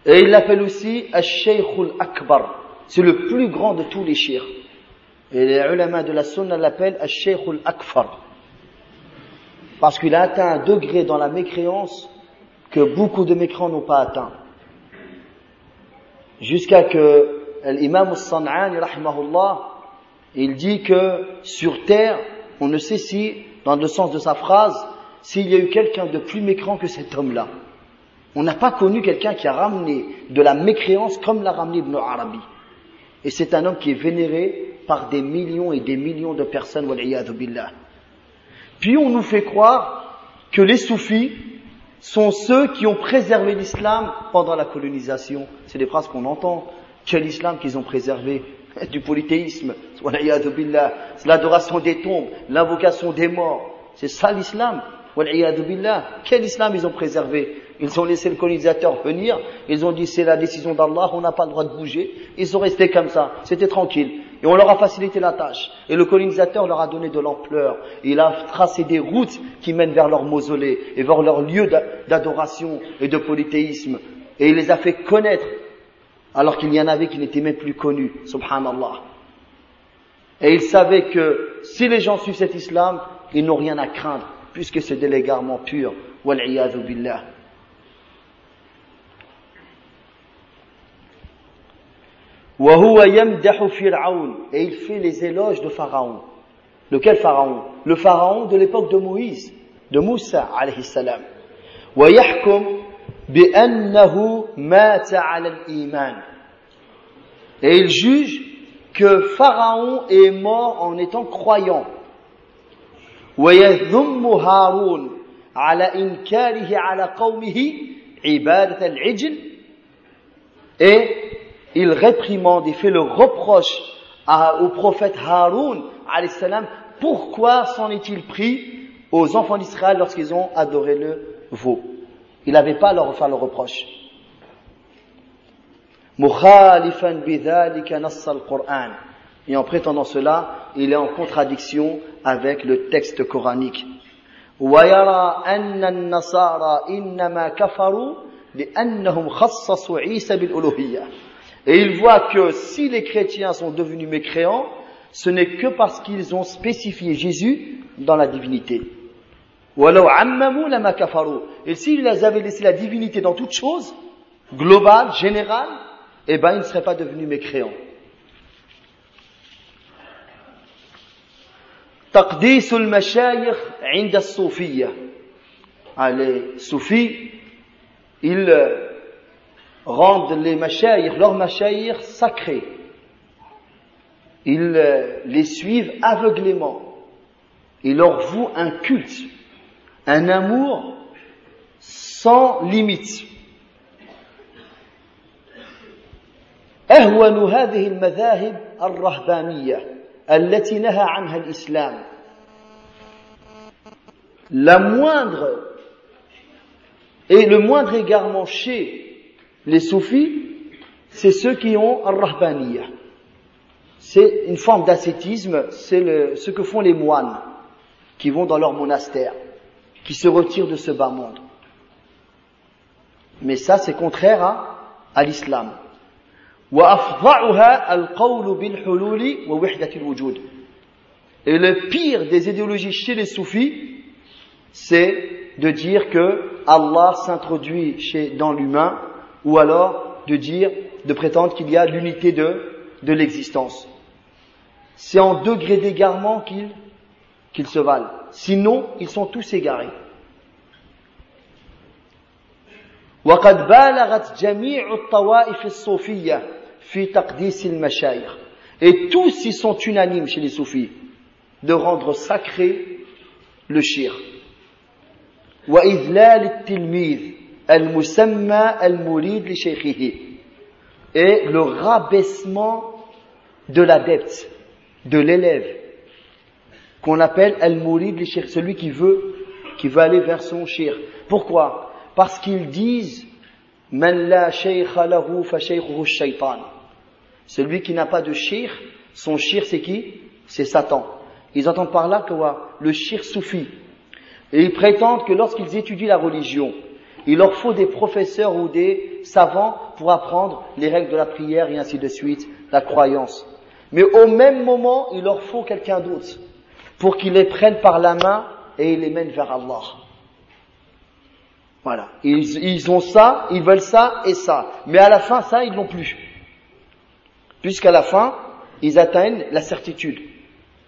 Et il l'appelle aussi Al-Shaykhul Akbar. C'est le plus grand de tous les shirs. Et les ulama de la sunna l'appellent Al-Shaykhul Akfar. Parce qu'il a atteint un degré dans la mécréance que beaucoup de mécréants n'ont pas atteint. Jusqu'à que l'imam al-San'ani, il dit que sur terre, on ne sait si, dans le sens de sa phrase, s'il y a eu quelqu'un de plus mécréant que cet homme-là. On n'a pas connu quelqu'un qui a ramené de la mécréance comme l'a ramené Ibn Arabi. Et c'est un homme qui est vénéré par des millions et des millions de personnes, billah. Puis on nous fait croire que les soufis sont ceux qui ont préservé l'islam pendant la colonisation. C'est des phrases qu'on entend. Quel islam qu'ils ont préservé? *laughs* Du polythéisme, c'est l'adoration des tombes, l'invocation des morts. C'est ça l'islam. Quel islam ils ont préservé? Ils ont laissé le colonisateur venir, ils ont dit c'est la décision d'Allah, on n'a pas le droit de bouger. Ils sont restés comme ça, c'était tranquille. Et on leur a facilité la tâche. Et le colonisateur leur a donné de l'ampleur. Il a tracé des routes qui mènent vers leur mausolée et vers leur lieu d'adoration et de polythéisme. Et il les a fait connaître alors qu'il y en avait qui n'étaient même plus connus. Subhanallah. Et il savait que si les gens suivent cet islam, ils n'ont rien à craindre puisque c'est de l'égarement pur. billah. Et il fait les éloges de Pharaon. Lequel Pharaon? Le Pharaon de l'époque de Moïse, de Moussa alayhi salam. Et il juge que Pharaon est mort en étant croyant. Et il réprimande, il fait le reproche au prophète Haroun, salam, pourquoi s'en est-il pris aux enfants d'Israël lorsqu'ils ont adoré le veau? Il n'avait pas à leur faire le reproche. Et en prétendant cela, il est en contradiction avec le texte coranique. Et il voit que si les chrétiens sont devenus mécréants, ce n'est que parce qu'ils ont spécifié Jésus dans la divinité. Et s'ils avaient laissé la divinité dans toute chose, globale, générale, eh ben ils ne seraient pas devenus mécréants. تقديس المشايخ عند الصوفية les soufis ils rendent les mashayikh, leurs mashayikh sacrés ils les suivent aveuglément Il leur voue un culte, un amour sans limite. أهون هذه المذاهب الرهبانية التي نهى عنها الإسلام la moindre et le moindre égarement chez les soufis, c'est ceux qui ont al-rahbaniya. C'est une forme d'ascétisme, c'est ce que font les moines qui vont dans leur monastère, qui se retirent de ce bas monde. Mais ça, c'est contraire à, à l'islam. Et le pire des idéologies chez les soufis, c'est de dire que Allah s'introduit dans l'humain, ou alors de dire, de prétendre qu'il y a l'unité de, de l'existence. C'est en degré d'égarement qu'ils qu'ils se valent. Sinon, ils sont tous égarés. وقد بالغت جميع الطوائف الصوفية في تقديس المشايخ et tous ils sont unanimes chez les soufis de rendre sacré le shir وإذلال التلميذ Al-Musamma al-Murid li Et le rabaissement de l'adepte, de l'élève, qu'on appelle al-Murid li celui qui veut, qui veut aller vers son shir. Pourquoi? Parce qu'ils disent Man la lahu fa shaytan. Celui qui n'a pas de shir, son shir c'est qui? C'est Satan. Ils entendent par là que le shir soufi. Et ils prétendent que lorsqu'ils étudient la religion, il leur faut des professeurs ou des savants pour apprendre les règles de la prière et ainsi de suite, la croyance. Mais au même moment, il leur faut quelqu'un d'autre pour qu'ils les prennent par la main et les mènent vers Allah. Voilà. Ils, ils, ont ça, ils veulent ça et ça. Mais à la fin, ça, ils n'ont plus. Puisqu'à la fin, ils atteignent la certitude.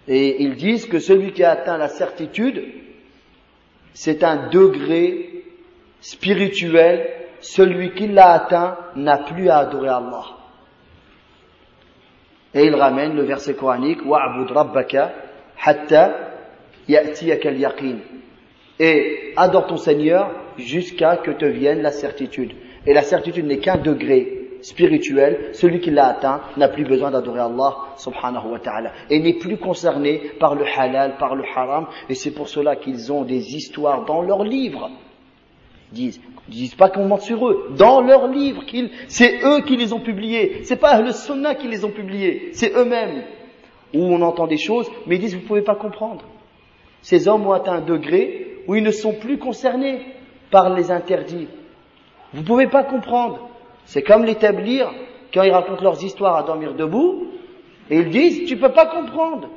Et ils disent que celui qui a atteint la certitude, c'est un degré spirituel. Celui qui l'a atteint n'a plus à adorer Allah. Et il ramène le verset coranique, Wa'bud rabbaka hatta ya'tiyaka al-yaqin. Et adore ton Seigneur jusqu'à que te vienne la certitude. Et la certitude n'est qu'un degré spirituel, celui qui l'a atteint n'a plus besoin d'adorer Allah subhanahu wa ta'ala et n'est plus concerné par le halal, par le haram et c'est pour cela qu'ils ont des histoires dans leurs livres. Disent, ils disent pas qu'on ment sur eux, dans leurs livres, c'est eux qui les ont publiés, c'est pas le sunnah qui les ont publiés, c'est eux-mêmes où on entend des choses mais ils disent vous pouvez pas comprendre. Ces hommes ont atteint un degré où ils ne sont plus concernés par les interdits. Vous pouvez pas comprendre. C'est comme l'établir quand ils racontent leurs histoires à dormir debout, et ils disent, tu peux pas comprendre.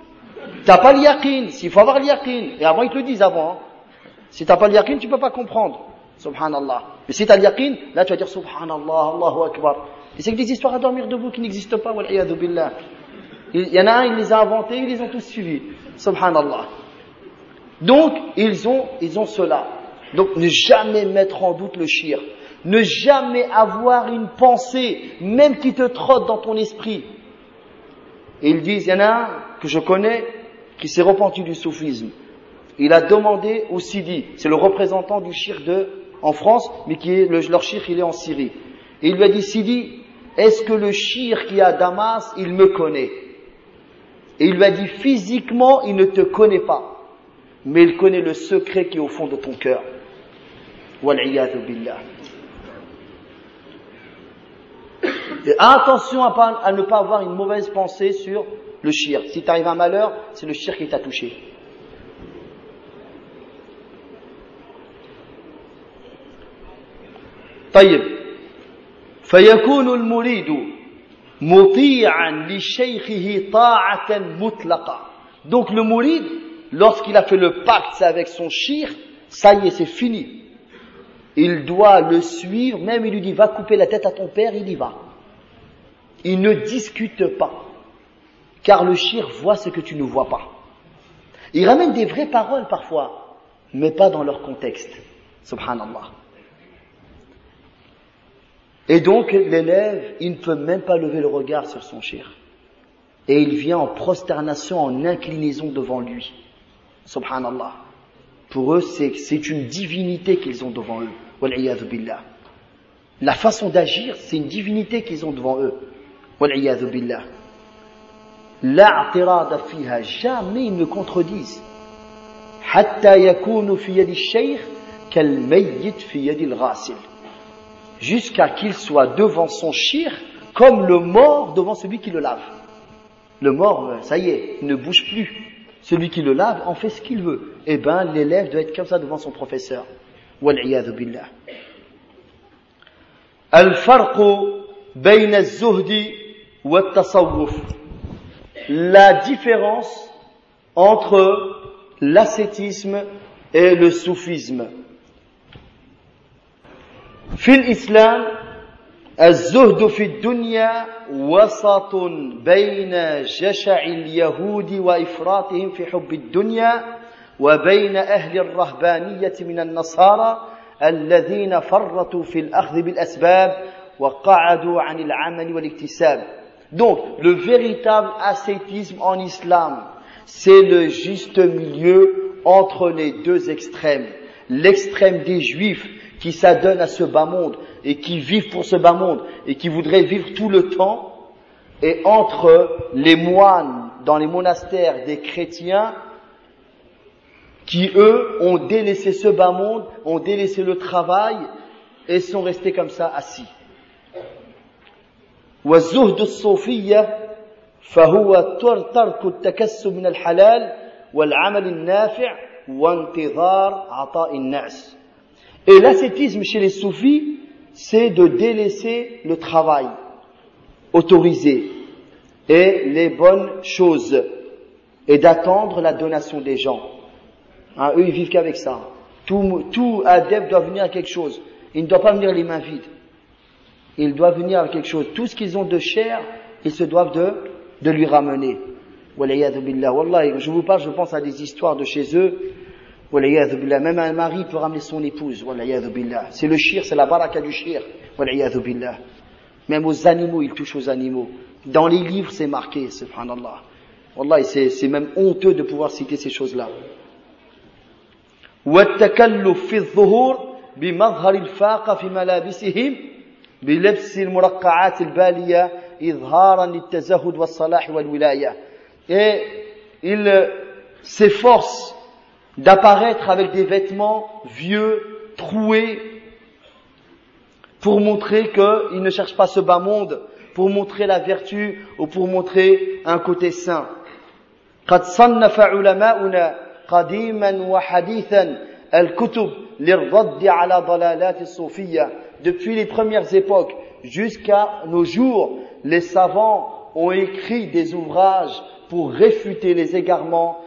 T'as pas l'yaqin, s'il faut avoir l'yaqin. Et avant, ils te le disent avant. Hein. Si t'as pas l'yaqin, tu peux pas comprendre. Subhanallah. Mais si t'as l'yaqin, là tu vas dire Subhanallah, Allahu Akbar. Et c'est que des histoires à dormir debout qui n'existent pas, billah. Il y en a un, il les a inventées, ils les ont tous suivis. Subhanallah. Donc, ils ont, ils ont cela. Donc ne jamais mettre en doute le shir. Ne jamais avoir une pensée, même qui te trotte dans ton esprit. Et ils disent, il y en a un que je connais qui s'est repenti du soufisme. Il a demandé au Sidi, c'est le représentant du shir de, en France, mais qui est, le, leur shir, il est en Syrie. Et il lui a dit, Sidi, est-ce que le shir qui est à Damas, il me connaît? Et il lui a dit, physiquement, il ne te connaît pas, mais il connaît le secret qui est au fond de ton cœur. billah. Et attention à, ne pas avoir une mauvaise pensée sur le shirk. Si t'arrive un malheur, c'est le shirk qui t'a touché. طيب فيكون المريد مطيعا لشيخه طاعة مطلقة donc le murid lorsqu'il a fait le pacte avec son shir ça y est c'est fini il doit le suivre, même il lui dit va couper la tête à ton père, il y va. Il ne discute pas, car le shir voit ce que tu ne vois pas. Il ramène des vraies paroles parfois, mais pas dans leur contexte. Subhanallah. Et donc l'élève, il ne peut même pas lever le regard sur son shir. Et il vient en prosternation, en inclinaison devant lui. Subhanallah. Pour eux, c'est une divinité qu'ils ont devant eux. billah. La façon d'agir, c'est une divinité qu'ils ont devant eux. billah. Jamais ils ne contredisent. Hatta yakunu fi yadi shaykh kal mayyit fi yadi al-ghasil jusqu'à qu'il soit devant son shir comme le mort devant celui qui le lave. Le mort, ça y est, il ne bouge plus. Celui qui le lave en fait ce qu'il veut. Eh ben, l'élève doit être comme ça devant son professeur. Wal-iyadhu billah. الفرق بين الزهد والتصوف la différence entre l'ascétisme et le soufisme. في الإسلام الزهد في الدنيا وسط بين جشع اليهود وإفراطهم في حب الدنيا وبين أهل الرهبانية من النصارى الذين فرطوا في الأخذ بالأسباب وقعدوا عن العمل والاكتساب. Donc, le véritable ascétisme en islam, c'est le juste milieu entre les deux extrêmes. L'extrême des juifs qui s'adonnent à ce bas monde et qui vivent pour ce bas monde et qui voudraient vivre tout le temps, et entre les moines dans les monastères des chrétiens qui, eux, ont délaissé ce bas monde, ont délaissé le travail et sont restés comme ça assis. فهو ترك التكسب من الحلال والعمل النافع وانتظار عطاء الناس et l'ascétisme chez les soufis, c'est de délaisser le travail autorisé et les bonnes choses et d'attendre la donation des gens. Hein, eux, ils vivent qu'avec ça. Tout, adepte doit venir à quelque chose. Il ne doit pas venir les mains vides. Il doit venir à quelque chose. Tout ce qu'ils ont de cher, ils se doivent de de lui ramener. Je vous parle, je pense à des histoires de chez eux. Même un mari peut ramener son épouse. C'est le shir, c'est la baraka du shir. Même aux animaux, il touche aux animaux. Dans les livres, c'est marqué, subhanallah. Wallah, c'est même honteux de pouvoir citer ces choses-là. والتكلف في الظهور بمظهر الفاقة في ملابسهم بلبس المرقعات البالية et il s'efforce d'apparaître avec des vêtements vieux, troués, pour montrer qu'il ne cherche pas ce bas monde, pour montrer la vertu ou pour montrer un côté saint. قد صنف علماؤنا قديما وحديثا الكتب للرد على ضلالات الصوفية depuis les premières époques jusqu'à nos jours les savants ont écrit des ouvrages pour réfuter les égarements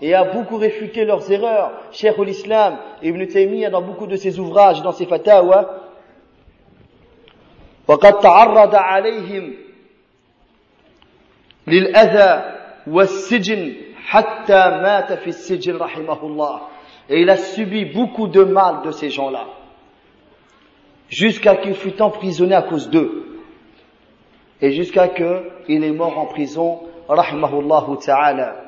et a beaucoup réfuté leurs erreurs. Cheikh l'Islam Ibn Taymiyyah, dans beaucoup de ses ouvrages, dans ses fatawa, وقد تعرض عليهم للأذى والسجن حتى مات في السجن رحمه الله. Et il a subi beaucoup de mal de ces gens-là, jusqu'à qu'il fût emprisonné à cause d'eux et jusqu'à qu'il est mort en prison رحمه الله تعالى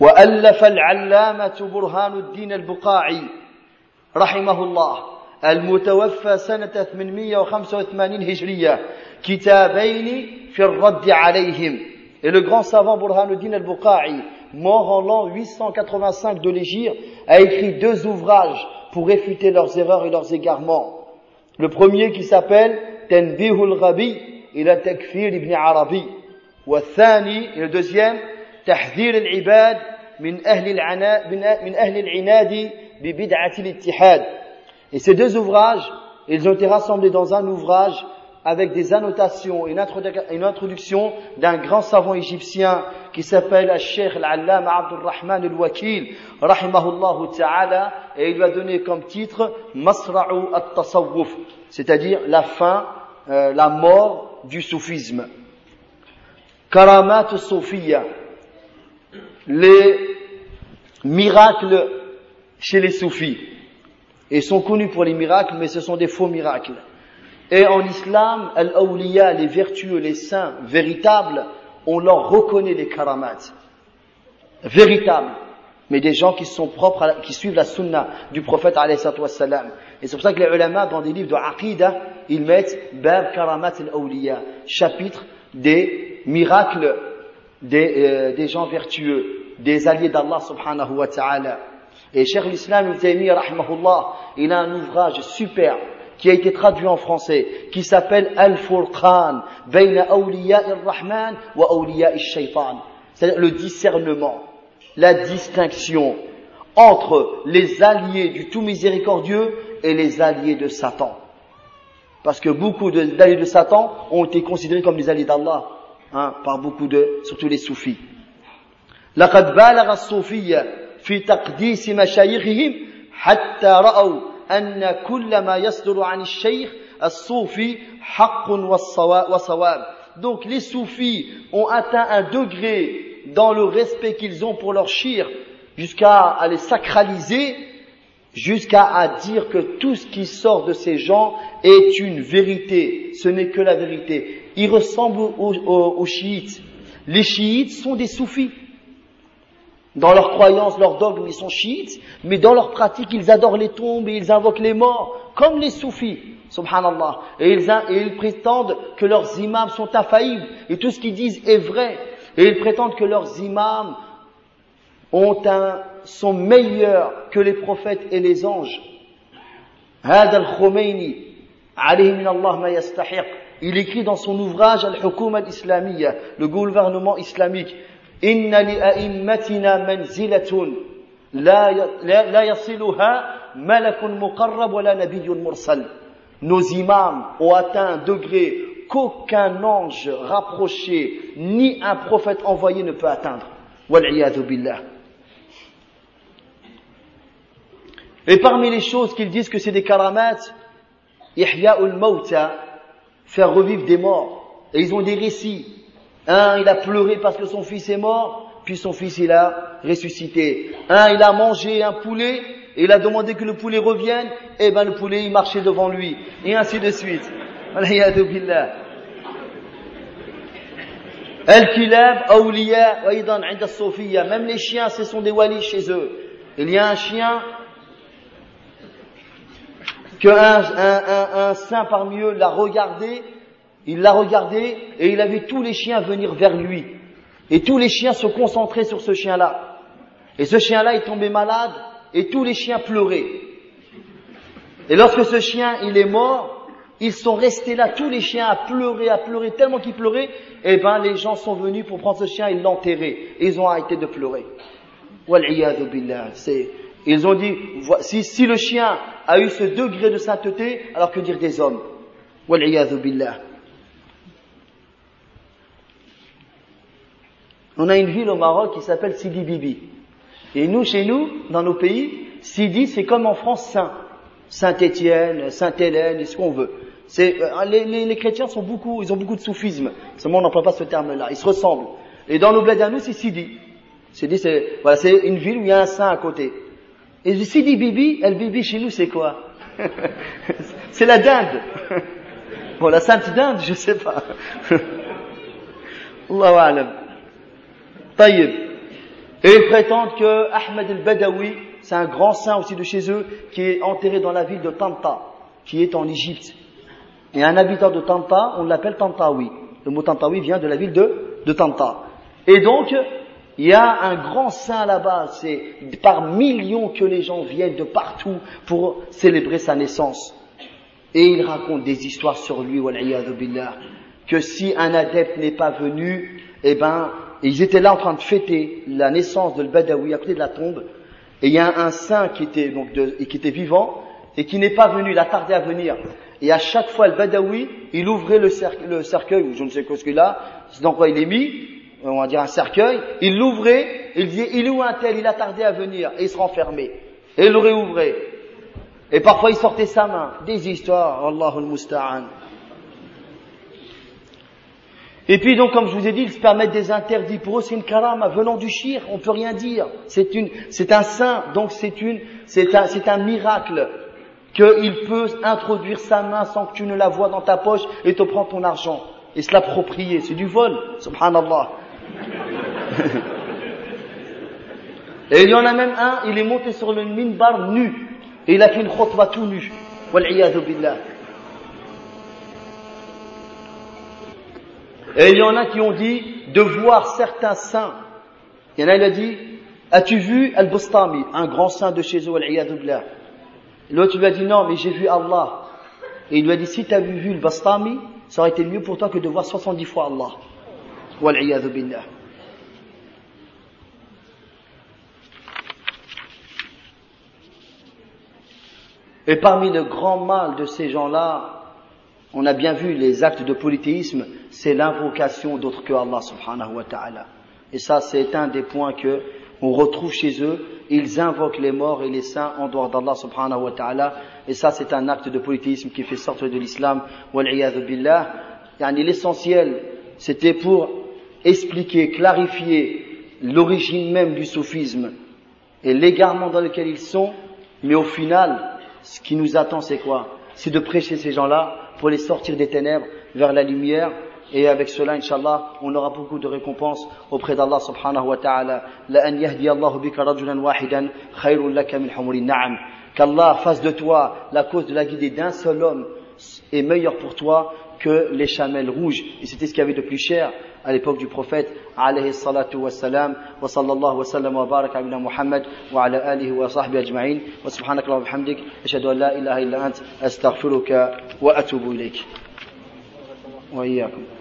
وألف العلامة برهان الدين البقاعي رحمه الله المتوفى سنة 885 هجرية كتابين في الرد عليهم Et le grand savant Burhanuddin al-Buqa'i, mort en l'an 885 de l'Égypte, a écrit deux ouvrages pour réfuter leurs erreurs et leurs égarements. Le premier qui s'appelle Tanbihul Ghabi إلى تكفير ابن عربي والثاني le deuxième تحذير العباد من أهل العناء من أهل العناد ببدعة الاتحاد et ces deux ouvrages ils ont été rassemblés dans un ouvrage avec des annotations et une introduction d'un grand savant égyptien qui s'appelle Sheikh al-Allama Abdul Rahman al-Wakil, rahimahullah ta'ala, et il lui a donné comme titre Masra'u at-Tasawwuf, c'est-à-dire la fin, euh, la mort du soufisme. Karamat Sofiya, les miracles chez les soufis. Ils sont connus pour les miracles, mais ce sont des faux miracles. Et en islam, al-awliya, les vertueux, les saints véritables, on leur reconnaît les karamats. Véritables. Mais des gens qui sont propres, qui suivent la sunna du prophète wassalam. Et c'est pour ça que les ulama, dans des livres de aqidah, ils mettent Bab Karamat al-Awliya, chapitre des miracles des, euh, des gens vertueux, des alliés d'Allah subhanahu wa ta'ala. Et Cheikh l'Islam Ibn Taymiyyah, rahimahullah, il a un ouvrage super qui a été traduit en français, qui s'appelle Al-Furqan, Bayna Awliya rahman wa Awliya shaytan C'est-à-dire le discernement, la distinction entre les alliés du tout miséricordieux et les alliés de Satan. Parce que beaucoup d'alliés de Satan ont été considérés comme des alliés d'Allah, hein, par beaucoup de, surtout les soufis. لقد بالغ الصوفية في تقديس مشايخهم حتى رأوا أن كل ما يصدر عن الشيخ الصوفي حق وصواب donc les soufis ont atteint un degré dans le respect qu'ils ont pour leur shir jusqu'à les sacraliser jusqu'à dire que tout ce qui sort de ces gens est une vérité. Ce n'est que la vérité. Ils ressemblent aux chiites. Les chiites sont des soufis. Dans leurs croyances, leurs dogmes, ils sont chiites, mais dans leur pratique, ils adorent les tombes et ils invoquent les morts, comme les soufis, subhanallah. Et ils, et ils prétendent que leurs imams sont infaillibles, et tout ce qu'ils disent est vrai. Et ils prétendent que leurs imams ont un, sont meilleurs que les prophètes et les anges. Il écrit dans son ouvrage Al-Hukuma al-Islamiyya, le gouvernement islamique, Inna li a'immatina manzilatun la yasiluha malakun muqarrab wa la nabiyyun mursal. Nos imams ont atteint un degré qu'aucun ange rapproché ni un prophète envoyé ne peut atteindre. Wal billah. Et parmi les choses qu'ils disent que c'est des karamats, ihya'ul mawta, faire revivre des morts. Et ils ont des récits un, il a pleuré parce que son fils est mort, puis son fils, il a ressuscité. Un, il a mangé un poulet, et il a demandé que le poulet revienne, et ben le poulet, il marchait devant lui. Et ainsi de suite. Al-Kilab, Awliya, Même les chiens, ce sont des walis chez eux. Il y a un chien qu'un un, saint parmi eux l'a regardé il l'a regardé et il a vu tous les chiens venir vers lui. Et tous les chiens se concentraient sur ce chien-là. Et ce chien-là est tombé malade et tous les chiens pleuraient. Et lorsque ce chien, il est mort, ils sont restés là, tous les chiens à pleurer, à pleurer, tellement qu'ils pleuraient, et eh ben les gens sont venus pour prendre ce chien et l'enterrer. Et ils ont arrêté de pleurer. billah. Ils ont dit, si, si le chien a eu ce degré de sainteté, alors que dire des hommes? On a une ville au Maroc qui s'appelle Sidi Bibi. Et nous, chez nous, dans nos pays, Sidi, c'est comme en France Saint. Saint-Étienne, Sainte-Hélène, ce qu'on veut. C'est, euh, les, les, chrétiens sont beaucoup, ils ont beaucoup de soufisme. Seulement, on n'emploie pas ce terme-là. Ils se ressemblent. Et dans nos bleds c'est Sidi. Sidi, c'est, voilà, c'est une ville où il y a un saint à côté. Et Sidi Bibi, elle Bibi chez nous, c'est quoi? *laughs* c'est la dinde. *laughs* bon, la sainte dinde, je sais pas. *laughs* Allahu alam. Taïb. Et ils prétendent que Ahmed el-Badawi, c'est un grand saint aussi de chez eux, qui est enterré dans la ville de Tanta, qui est en Égypte. Et un habitant de Tanta, on l'appelle Tantawi. Le mot Tantawi vient de la ville de, de Tanta. Et donc, il y a un grand saint là-bas, c'est par millions que les gens viennent de partout pour célébrer sa naissance. Et il raconte des histoires sur lui, que si un adepte n'est pas venu, eh ben, ils étaient là en train de fêter la naissance de Badawi à côté de la tombe. Et il y a un saint qui était, donc de, qui était vivant et qui n'est pas venu, il a tardé à venir. Et à chaque fois, le Badawi, il ouvrait le, cercueil, ou je ne sais quoi ce qu'il a, dans quoi il est mis, on va dire un cercueil, il l'ouvrait, il disait, il est où un tel, il a tardé à venir, et il se renfermait. Et il le réouvrait. Et parfois il sortait sa main. Des histoires, Allahul Musta'an. Et puis donc, comme je vous ai dit, ils se permettent des interdits. Pour eux, c'est une karama venant du shir. On peut rien dire. C'est une, c'est un saint. Donc c'est une, c'est un, c'est un miracle qu'il peut introduire sa main sans que tu ne la vois dans ta poche et te prendre ton argent et se l'approprier. C'est du vol. Subhanallah. Et il y en a même un, il est monté sur le minbar nu. Et il a fait une khutbah tout nu. billah. Et il y en a qui ont dit de voir certains saints. Il y en a, il a dit, as-tu vu Al-Bustami, un grand saint de chez eux, al L'autre lui a dit, non, mais j'ai vu Allah. Et il lui a dit, si tu as vu le Bastami, ça aurait été mieux pour toi que de voir 70 fois Allah. billah. Et parmi le grand mal de ces gens-là, on a bien vu les actes de polythéisme, c'est l'invocation d'autres que Allah subhanahu wa ta'ala. Et ça, c'est un des points que on retrouve chez eux. Ils invoquent les morts et les saints en dehors d'Allah subhanahu wa ta'ala. Et ça, c'est un acte de polythéisme qui fait sortir de l'islam. billah. L'essentiel, c'était pour expliquer, clarifier l'origine même du soufisme et l'égarement dans lequel ils sont. Mais au final, ce qui nous attend, c'est quoi? C'est de prêcher ces gens-là pour les sortir des ténèbres vers la lumière. Et avec cela, inshallah, on aura beaucoup de récompenses auprès d'Allah subhanahu wa ta'ala. Yahdi Allahu bika rajulan wahidan khayrun laka min humuri na'am. Qu'Allah fasse de toi la cause de la guidée d'un seul homme est meilleur pour toi que les chamelles rouges. Et c'était ce qu'il y avait de plus cher à l'époque du prophète, alayhi salatu wa salam, wa sallallahu wa sallam wa baraka ala Muhammad, wa ala alihi wa sahbihi ajma'in, wa subhanaka wa bihamdik, ashhadu an la ilaha illa ant, astaghfiruka wa atubu ilayk. Wa iyyakum.